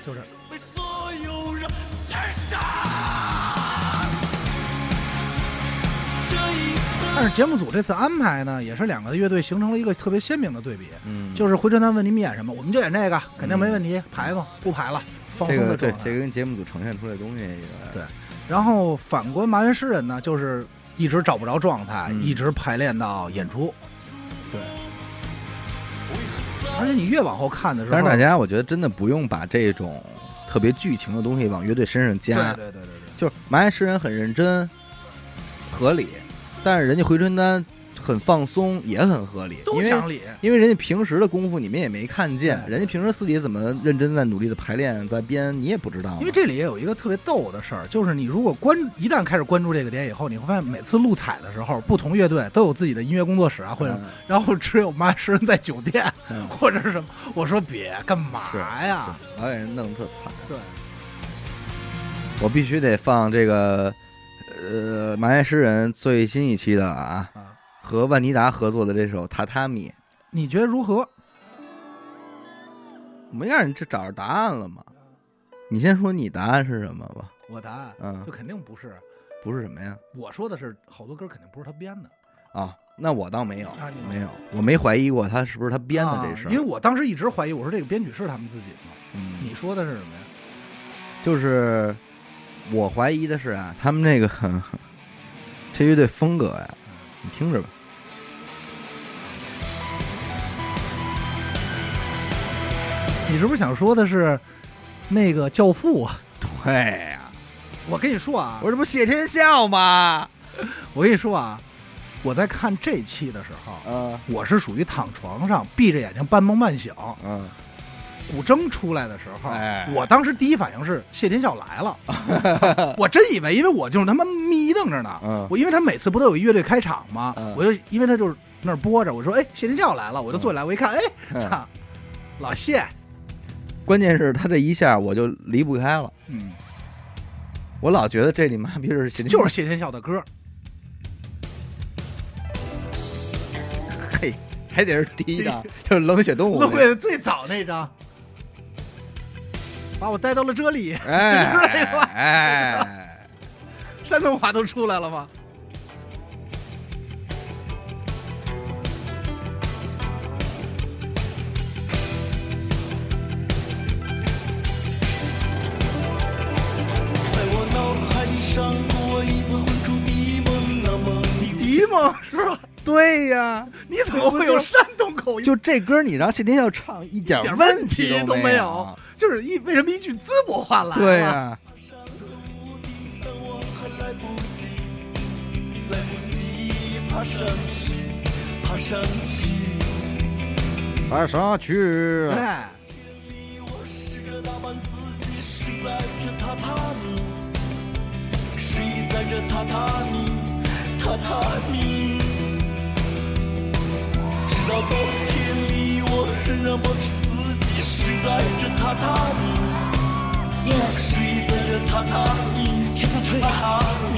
B: 就是
C: 为所有人斩杀。这一刻。
B: 但是节目组这次安排呢，也是两个乐队形成了一个特别鲜明的对比。
A: 嗯，
B: 就是回春丹问你们演什么，我们就演这个，肯定没问题，排吧，不排了，放
A: 这
B: 松的状态。
A: 个对这个跟节目组呈现出来的东西也
B: 对然后反观麻原诗人呢，就是一直找不着状态，
A: 嗯。
B: 一直排练到演出。对，而且你越往后看的时候，
A: 但是大家我觉得真的不用把这种特别剧情的东西往乐队身上加，
B: 对对对对，
A: 就是埋汰诗人很认真，合理，但是人家回春丹很放松，也很合理，因为
B: 都讲理。
A: 因为人家平时的功夫你们也没看见，人家平时私底下怎么认真在努力的排练在编，你也不知道。
B: 因为这里也有一个特别逗的事儿，就是你如果关一旦开始关注这个点以后，你会发现每次录彩的时候，不同乐队都有自己的音乐工作室啊，或者、
A: 嗯
B: 然后只有麻原诗人在酒店、
A: 嗯
B: 或者是什么。我说别干嘛呀？
A: 老给人弄得特惨。
B: 对，
A: 我必须得放这个，呃，麻原诗人最新一期的啊，
B: 啊，
A: 和万妮达合作的这首《榻榻米》，
B: 你觉得如何？
A: 没让你这找着答案了吗？你先说你答案是什么吧？
B: 我答案
A: 嗯
B: 就，肯定不是。
A: 不是什么呀？
B: 我说的是好多歌肯定不是他编的
A: 啊，那我倒没有
B: 啊你
A: 没有，我没怀疑过他是不是他编的这事儿。
B: 啊因为我当时一直怀疑，我说这个编曲是他们自己的吗？
A: 嗯，
B: 你说的是什么呀？
A: 就是我怀疑的是啊，他们这个 <laughs> 这乐队风格呀，你听着吧。
B: 你是不是想说的是那个《教父》啊？
A: 对呀、
B: 我跟你说啊
A: 我，这不谢天笑吗？
B: 我跟你说啊，我在看这期的时候，
A: 嗯
B: 我是属于躺床上闭着眼睛半梦半醒，
A: 嗯，
B: 古筝出来的时候，
A: 哎。
B: 我当时第一反应是谢天笑来了，<laughs> 我真以为，因为我就是他妈眯瞪着呢，
A: 嗯。
B: 我因为他每次不都有乐队开场吗？
A: 嗯。
B: 我就因为他就是那儿播着，我说哎谢天笑来了，我就坐起来，我一看，哎
A: 嗯。
B: 操，老谢，
A: 关键是他这一下我就离不开了，
B: 嗯，
A: 我老觉得这你妈逼是谢天
B: 就是谢天笑的歌，
A: 嘿，还得是第一张，<laughs> 就是冷血动物
B: 乐
A: 那
B: 队最早那张，把我带到了这里，
A: 哎
B: 是吧
A: 哎，<laughs> <laughs>
B: 山东话都出来了吗？
C: 在我脑海里闪过一个浑浊的梦，那么你
B: 迪梦是吧？
A: 对呀，
B: 你怎么会有山东口音？
A: 就这歌你让谢天笑唱一点
B: 点
A: 问
B: 问题
A: 都
B: 都没有
A: 有。
B: 就是一为什么一句淄博话来了？
A: 对呀，
C: 但我还来不及，来不及爬上去，爬上去。
A: 爬上去。
B: 对，
C: 我试着打扮自己，睡在这榻榻米，睡在这榻榻米，榻榻米。直到冬天里，我仍然保持自己，睡在这榻榻米，睡在这榻榻米，榻榻米。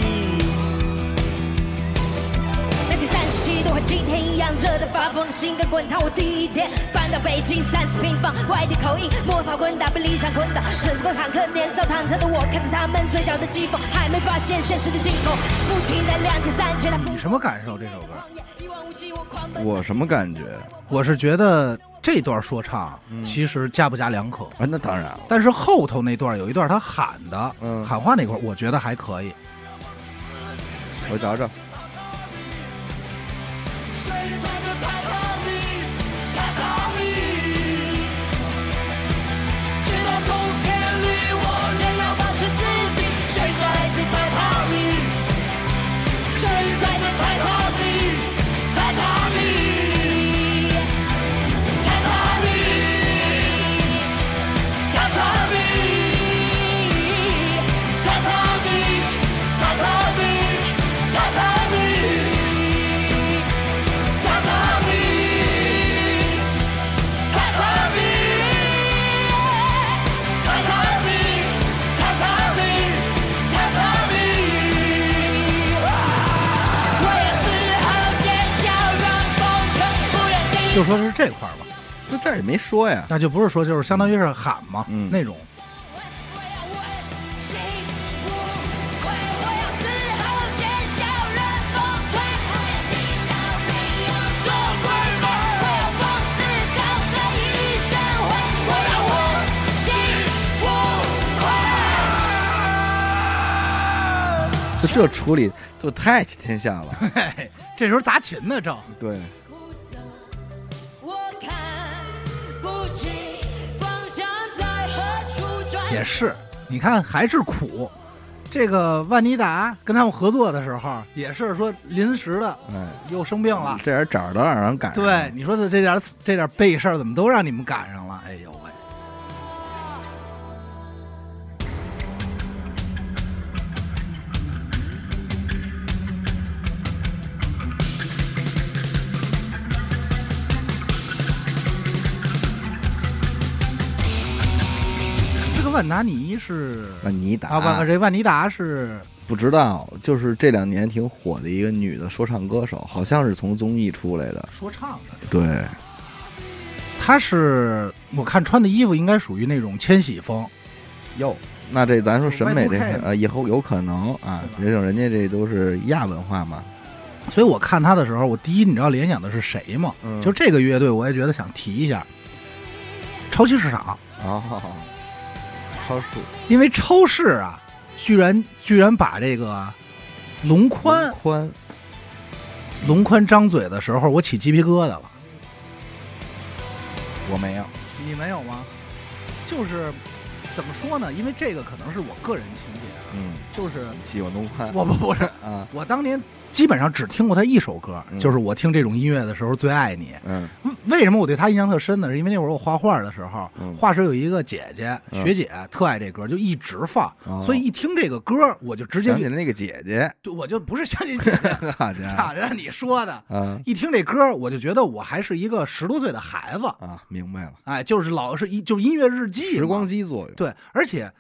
I: 那天三十七度和今天一样热得发疯的心跟滚烫。我第一天搬到北京三十平方，外地口音，模仿混搭被理想捆绑，胜过坦克。年少忐忑的我看着他们嘴角的讥讽，还没发现现实的尽头。不停的两千三千，
B: 你什么感受？这首歌？
I: 我
A: 什么感觉？
B: 我是觉得这段说唱其实加不加两可，
A: 啊，那当然了。
B: 但是后头那段有一段他喊的，
A: 嗯
B: 喊话那块儿我觉得还可以。
A: 我找找。没说呀。
B: 那就不是说就是相当于是喊嘛，
A: 嗯
B: 那种。
A: 这处理就太齐天下了。
B: 嘿 <laughs> 嘿，这时候砸琴呢，正
A: 对，
B: 也是，你看还是苦。这个万妮达跟他们合作的时候，也是说临时的
A: 哎，
B: 又生病了。
A: 这点儿都让人赶上。
B: 对，你说的这点这点背事儿，怎么都让你们赶上了？哎呦万达尼是
A: 万妮达。
B: 啊，万这万妮达是
A: 不知道，就是这两年挺火的一个女的说唱歌手，好像是从综艺出来的。
B: 说唱的，
A: 对，
B: 她是我看穿的衣服应该属于那种千禧风，
A: 哟，那这咱说审美这
B: Y2K
A: 个呃，以后有可能啊，
B: 对
A: 这种人家这都是亚文化嘛。
B: 所以我看他的时候，我第一你知道联想的是谁吗？
A: 嗯。
B: 就这个乐队，我也觉得想提一下，超级市场，
A: 哦，超市
B: 因为超市啊，居然居然把这个龙宽
A: 宽，
B: 龙宽张嘴的时候，我起鸡皮疙瘩了。
A: 我没有。
B: 你没有吗？就是怎么说呢？因为这个可能是我个人情节啊，
A: 嗯，
B: 就是
A: 喜欢龙宽。
B: 我不不是
A: 啊，
B: 我当年基本上只听过他一首歌，
A: 嗯。
B: 就是我听这种音乐的时候最爱你。
A: 嗯。
B: 为什么我对他印象特深呢？是因为那会儿我画画的时候，
A: 嗯。
B: 画室有一个姐姐
A: 嗯。
B: 学姐特爱这歌，就一直放，
A: 哦。
B: 所以一听这个歌，我就直接
A: 想起来那个姐姐，
B: 对我就不是想起姐姐，<laughs> 咋
A: 伙。
B: 让你说的？
A: 啊
B: 一听这歌，我就觉得我还是一个十多岁的孩子，
A: 啊，明白了，
B: 哎，就是老是一就是音乐日记，
A: 时光机作用。
B: 对，而且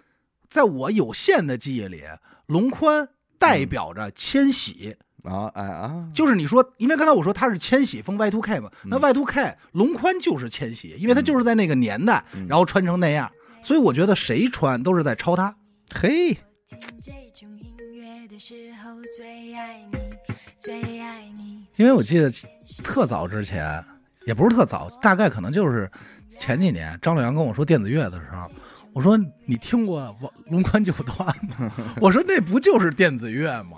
B: 在我有限的记忆里，龙宽代表着千禧。
A: 啊哎啊，
B: 就是你说，因为刚才我说他是千禧风 Y two K 嘛，那
A: 嗯
B: Y two K 龙宽就是千禧，因为他就是在那个年代，
A: 嗯
B: 然后穿成那样，所以我觉得谁穿都是在抄他。
A: 嘿，
I: 这种音乐的世
E: 爱你，最爱你。
B: 因为我记得特早之前，也不是特早，大概可能就是前几年，张洛阳跟我说电子乐的时候，我说你听过龙宽九段吗？<laughs> 我说那不就是电子乐吗？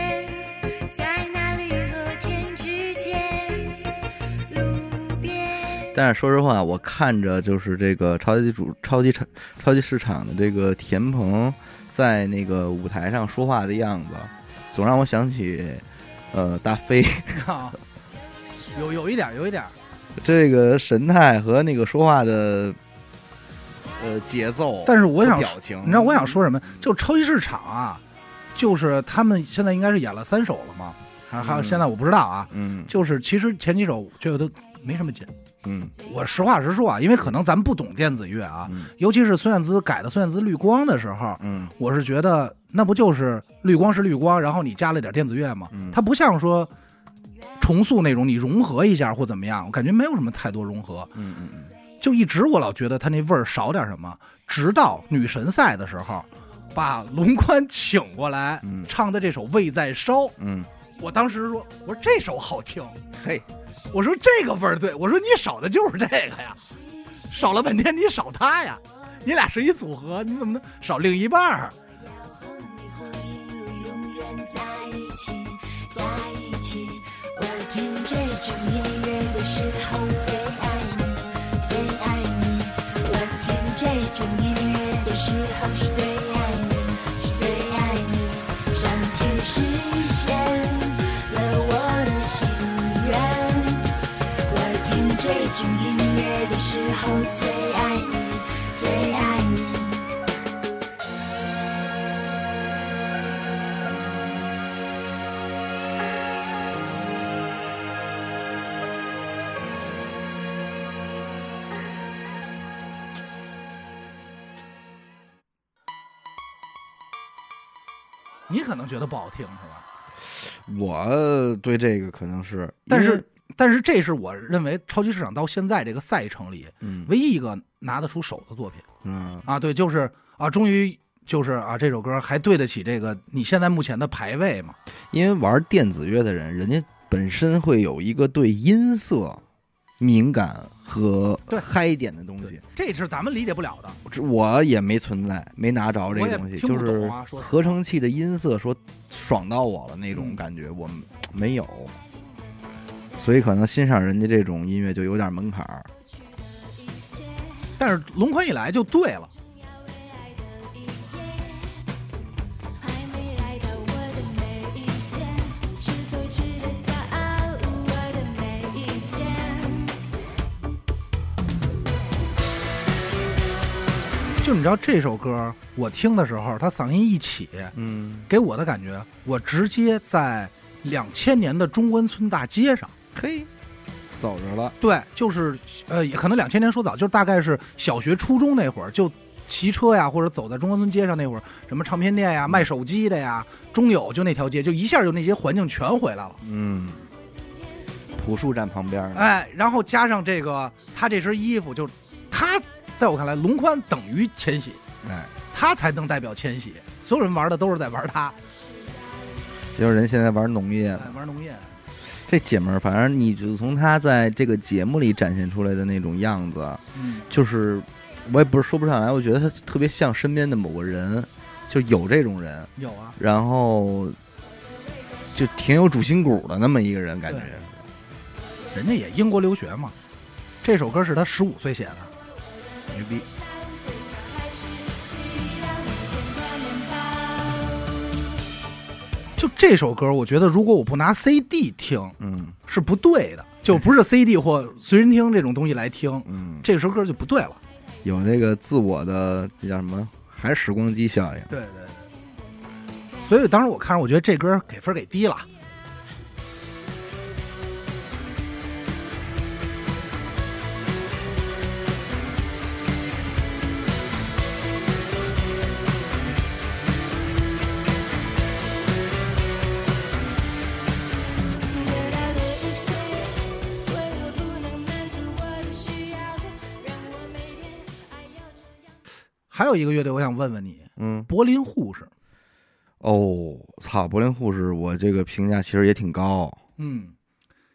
A: 但是说实话，我看着就是这个超级主、超级超超级市场的这个田鹏在那个舞台上说话的样子，总让我想起呃大飞 <laughs>
B: 啊，有有一点，有一点，
A: 这个神态和那个说话的呃节奏，
B: 但是我想
A: 表情，
B: 你知道我想说什么？就超级市场啊，就是他们现在应该是演了三首了吗？还还有
A: 嗯
B: 现在我不知道啊。
A: 嗯
B: 就是其实前几首觉得都没什么劲。
A: 嗯。
B: 我实话实说啊，因为可能咱们不懂电子乐啊，
A: 嗯。
B: 尤其是孙燕姿改的孙燕姿绿光的时候，
A: 嗯。
B: 我是觉得那不就是绿光是绿光，然后你加了点电子乐吗？
A: 嗯。
B: 它不像说重塑那种你融合一下或怎么样，我感觉没有什么太多融合，
A: 嗯嗯嗯，
B: 就一直我老觉得它那味儿少点什么，直到女神赛的时候，把龙宽请过来、
A: 嗯。
B: 唱的这首《胃在烧》，
A: 嗯，
B: 我当时说，我说这首好听，
A: 嘿，
B: 我说这个味儿对，我说你少的就是这个呀，少了半天你少他呀，你俩是一组合，你怎么能少另一半儿？
E: 和你和音乐永远在一起，在一起。我听这种音
B: 可能觉得不好听是吧？
A: 我对这个可能是，
B: 但是但是这是我认为超级市场到现在这个赛程里
A: 嗯
B: 唯一一个拿得出手的作品
A: 嗯
B: 啊，对，就是啊，终于就是啊，这首歌还对得起这个你现在目前的排位嘛？
A: 因为玩电子乐的人，人家本身会有一个对音色敏感和嗨一点的东西，
B: 这是咱们理解不了的。
A: 我也没存在，没拿着这个东西，就是合成器的音色说爽到我了那种
B: 嗯。
A: 感觉，我没有，所以可能欣赏人家这种音乐就有点门槛儿。
B: 但是龙宽一来就对了，就你知道这首歌，我听的时候，他嗓音一起，
A: 嗯，
B: 给我的感觉，我直接在两千年的中关村大街上，
A: 嘿，走着了，
B: 对，就是呃，也可能两千年说早，就大概是小学、初中那会儿，就骑车呀，或者走在中关村街上那会儿，什么唱片店呀、卖手机的呀，中友就那条街，就一下就那些环境全回来了。
A: 嗯，朴树站旁边，
B: 哎，然后加上这个他这身衣服，就他在我看来，龙宽等于千玺，
A: 哎，
B: 他才能代表千玺。所有人玩的都是在玩他，
A: 就是人现在玩农业
B: 哎，玩农业。
A: 这姐们儿，反正你就从她在这个节目里展现出来的那种样子，
B: 嗯，
A: 就是我也不是说不上来，我觉得她特别像身边的某个人，就有这种人，
B: 有啊，
A: 然后就挺有主心骨的那么一个人，感觉
B: 人家也英国留学嘛。这首歌是他十五岁写的，
A: 牛逼。
B: 就这首歌，我觉得如果我不拿 CD 听
A: 嗯
B: 是不对的，就不是 CD 或随身听这种东西来听，
A: 嗯，
B: 这首歌就不对了。
A: 有那个自我的这叫什么？还是时光机效应？
B: 对对对。所以当时我看着，我觉得这歌给分给低了。还有一个乐队，我想问问你，
A: 嗯，
B: 柏林护士，
A: 哦，操，柏林护士，我这个评价其实也挺高。
B: 嗯，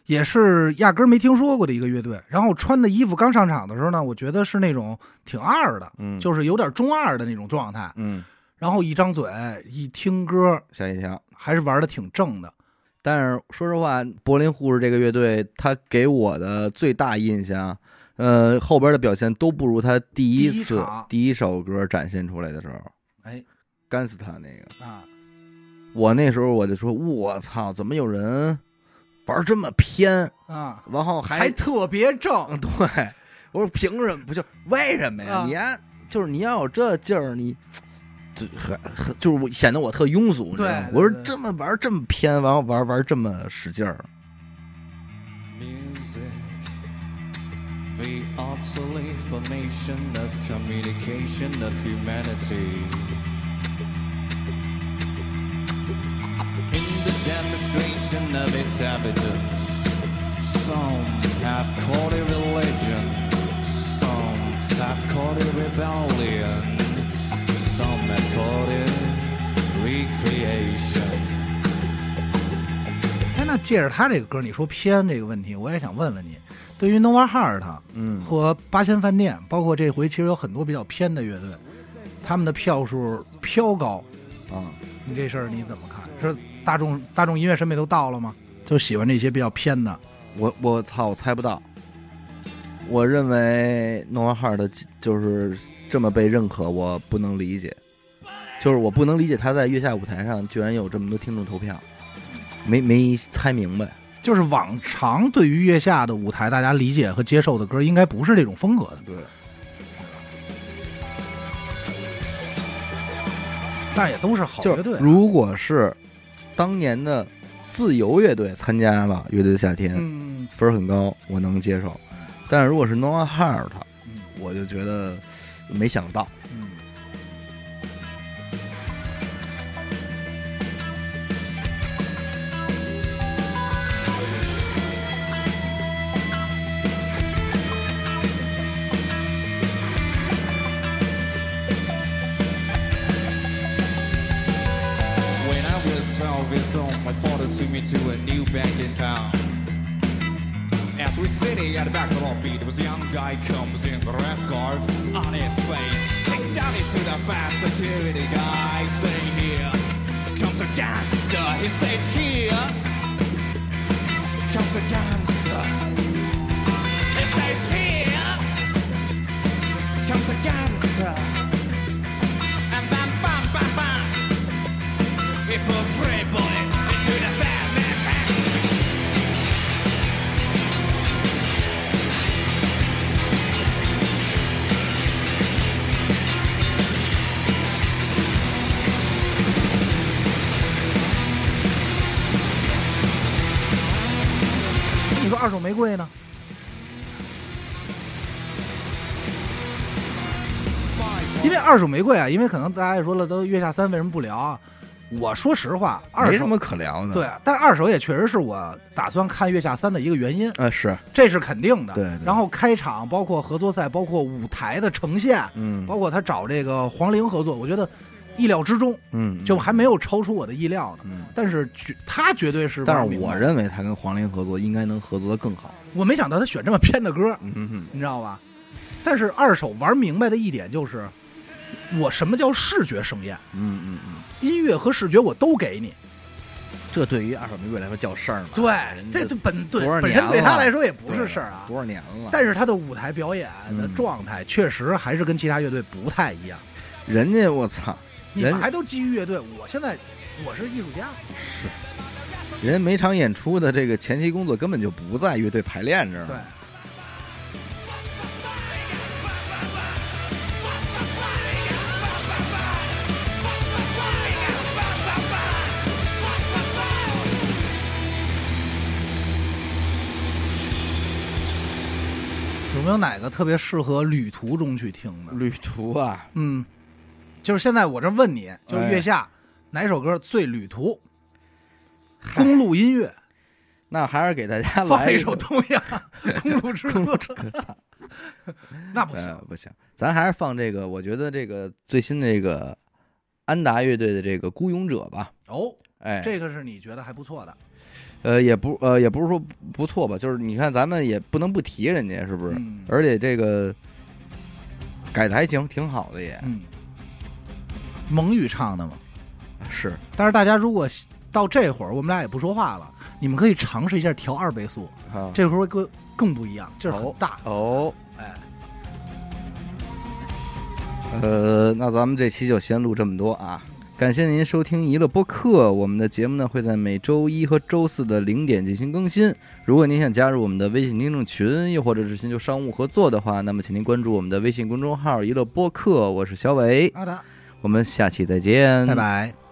B: 也是压根儿没听说过的一个乐队。然后穿的衣服刚上场的时候呢，我觉得是那种挺二的，
A: 嗯，
B: 就是有点中二的那种状态。
A: 嗯，
B: 然后一张嘴一听歌，
A: 吓一跳。
B: 还是玩的挺正的。
A: 但是说实话，柏林护士这个乐队，他给我的最大印象，呃，后边的表现都不如他第一
B: 第一
A: 次第一首歌展现出来的时候，
B: 哎
A: 干死他那个。
B: 啊，
A: 我那时候我就说，我操，怎么有人玩这么偏？
B: 啊，
A: 然后还
B: 还特别正
A: 嗯，对，我说凭什么？不就为什么呀？
B: 啊
A: 你呀，就是你要有这劲儿，你就很很就是我显得我特庸俗，你知道吗我说这么玩这么偏，然后玩玩这么使劲儿
H: the obsolete formation of communication of humanity. In the demonstration of its evidence, some have called it religion, some have called it rebellion, some have called it recreation.
B: 哎，那借着他这个歌，你说偏这个问题，我也想问问你， 对于 Nova Heart
A: 嗯，
B: 和八仙饭店，包括这回其实有很多比较偏的乐队，他们的票数飘高，
A: 啊，
B: 你这事儿你怎么看？是大众大众音乐审美都到了吗？就喜欢这些比较偏的，
A: 我我操，我猜不到。我认为 Nova Heart 就是这么被认可，我不能理解，就是我不能理解他在月下舞台上居然有这么多听众投票，没没猜明白。
B: 就是往常对于月下的舞台，大家理解和接受的歌，应该不是这种风格的，
A: 对，
B: 但也都是好
A: 就是
B: 乐队。
A: 如果是当年的自由乐队参加了乐队的夏天，
B: 嗯
A: 分儿很高，我能接受。但是如果是 Nova Heart，
B: 嗯
A: 我就觉得没想到。
H: At the back of the lobby, there was a young guy comes in the red scarf on his face. He shouted to the fast security guy, saying, "Here comes a gangster." He says, "Here comes a gangster." He says, "Here comes a gangster." And bam, bam, bam, bam. He put three bullets
B: 说二手玫瑰呢？因为二手玫瑰啊，因为可能大家也说了，都月下三为什么不聊啊？我说实话，二手
A: 没什么可聊的。
B: 对，但是二手也确实是我打算看月下三的一个原因，
A: 呃，是，
B: 这是肯定的。
A: 对对
B: 然后开场，包括合作赛，包括舞台的呈现，
A: 嗯
B: 包括他找这个黄龄合作，我觉得意料之中，
A: 嗯，
B: 就还没有超出我的意料呢。
A: 嗯。
B: 但是绝他绝对是
A: 但是我认为他跟黄龄合作应该能合作的更好。
B: 我没想到他选这么偏的歌，
A: 嗯哼哼，
B: 你知道吧？但是二手玩明白的一点就是，我什么叫视觉盛宴，
A: 嗯嗯嗯，
B: 音乐和视觉我都给你。
A: 这对于二手玫瑰来说叫事儿吗？
B: 对这就本对本身对他来说也不是事儿啊。
A: 多少年了？
B: 但是他的舞台表演的
A: 嗯
B: 状态确实还是跟其他乐队不太一样。
A: 人家我操，人
B: 你们还都基于乐队，我现在我是艺术家，是
A: 人家每场演出的这个前期工作根本就不在乐队排练这儿。
B: 对，有没有哪个特别适合旅途中去听的？
A: 旅途啊，
B: 嗯，就是现在我这问你，就是
A: 哎
B: 月下、哪首歌最旅途？公路音乐，
A: 那还是给大家 <laughs>
B: 放一首东阳 <laughs>《公路之歌》。
A: 操！
B: 那不行
A: 呃，不行，咱还是放这个，我觉得这个最新的这个安达乐队的这个《孤勇者》吧。
B: 哦，
A: 哎，
B: 这个是你觉得还不错的，
A: 呃也不呃也不是说不错吧，就是你看咱们也不能不提人家，是不是？
B: 嗯
A: 而且这个改的还行，挺好的也
B: 嗯，蒙语唱的嘛。
A: 是。
B: 但是大家如果到这会儿，我们俩也不说话了，你们可以尝试一下调二倍速，
A: 啊
B: 这会儿会更更不一样，劲儿很大。
A: 哦，
B: 哎，
A: 呃，那咱们这期就先录这么多啊！感谢您收听娱乐播客，我们的节目呢会在每周一和周四的零点进行更新。如果您想加入我们的微信听众群，又或者是寻求商务合作的话，那么请您关注我们的微信公众号“娱乐播客”，我是小伟，
B: 阿达，
A: 我们下期再见，
B: 拜。拜。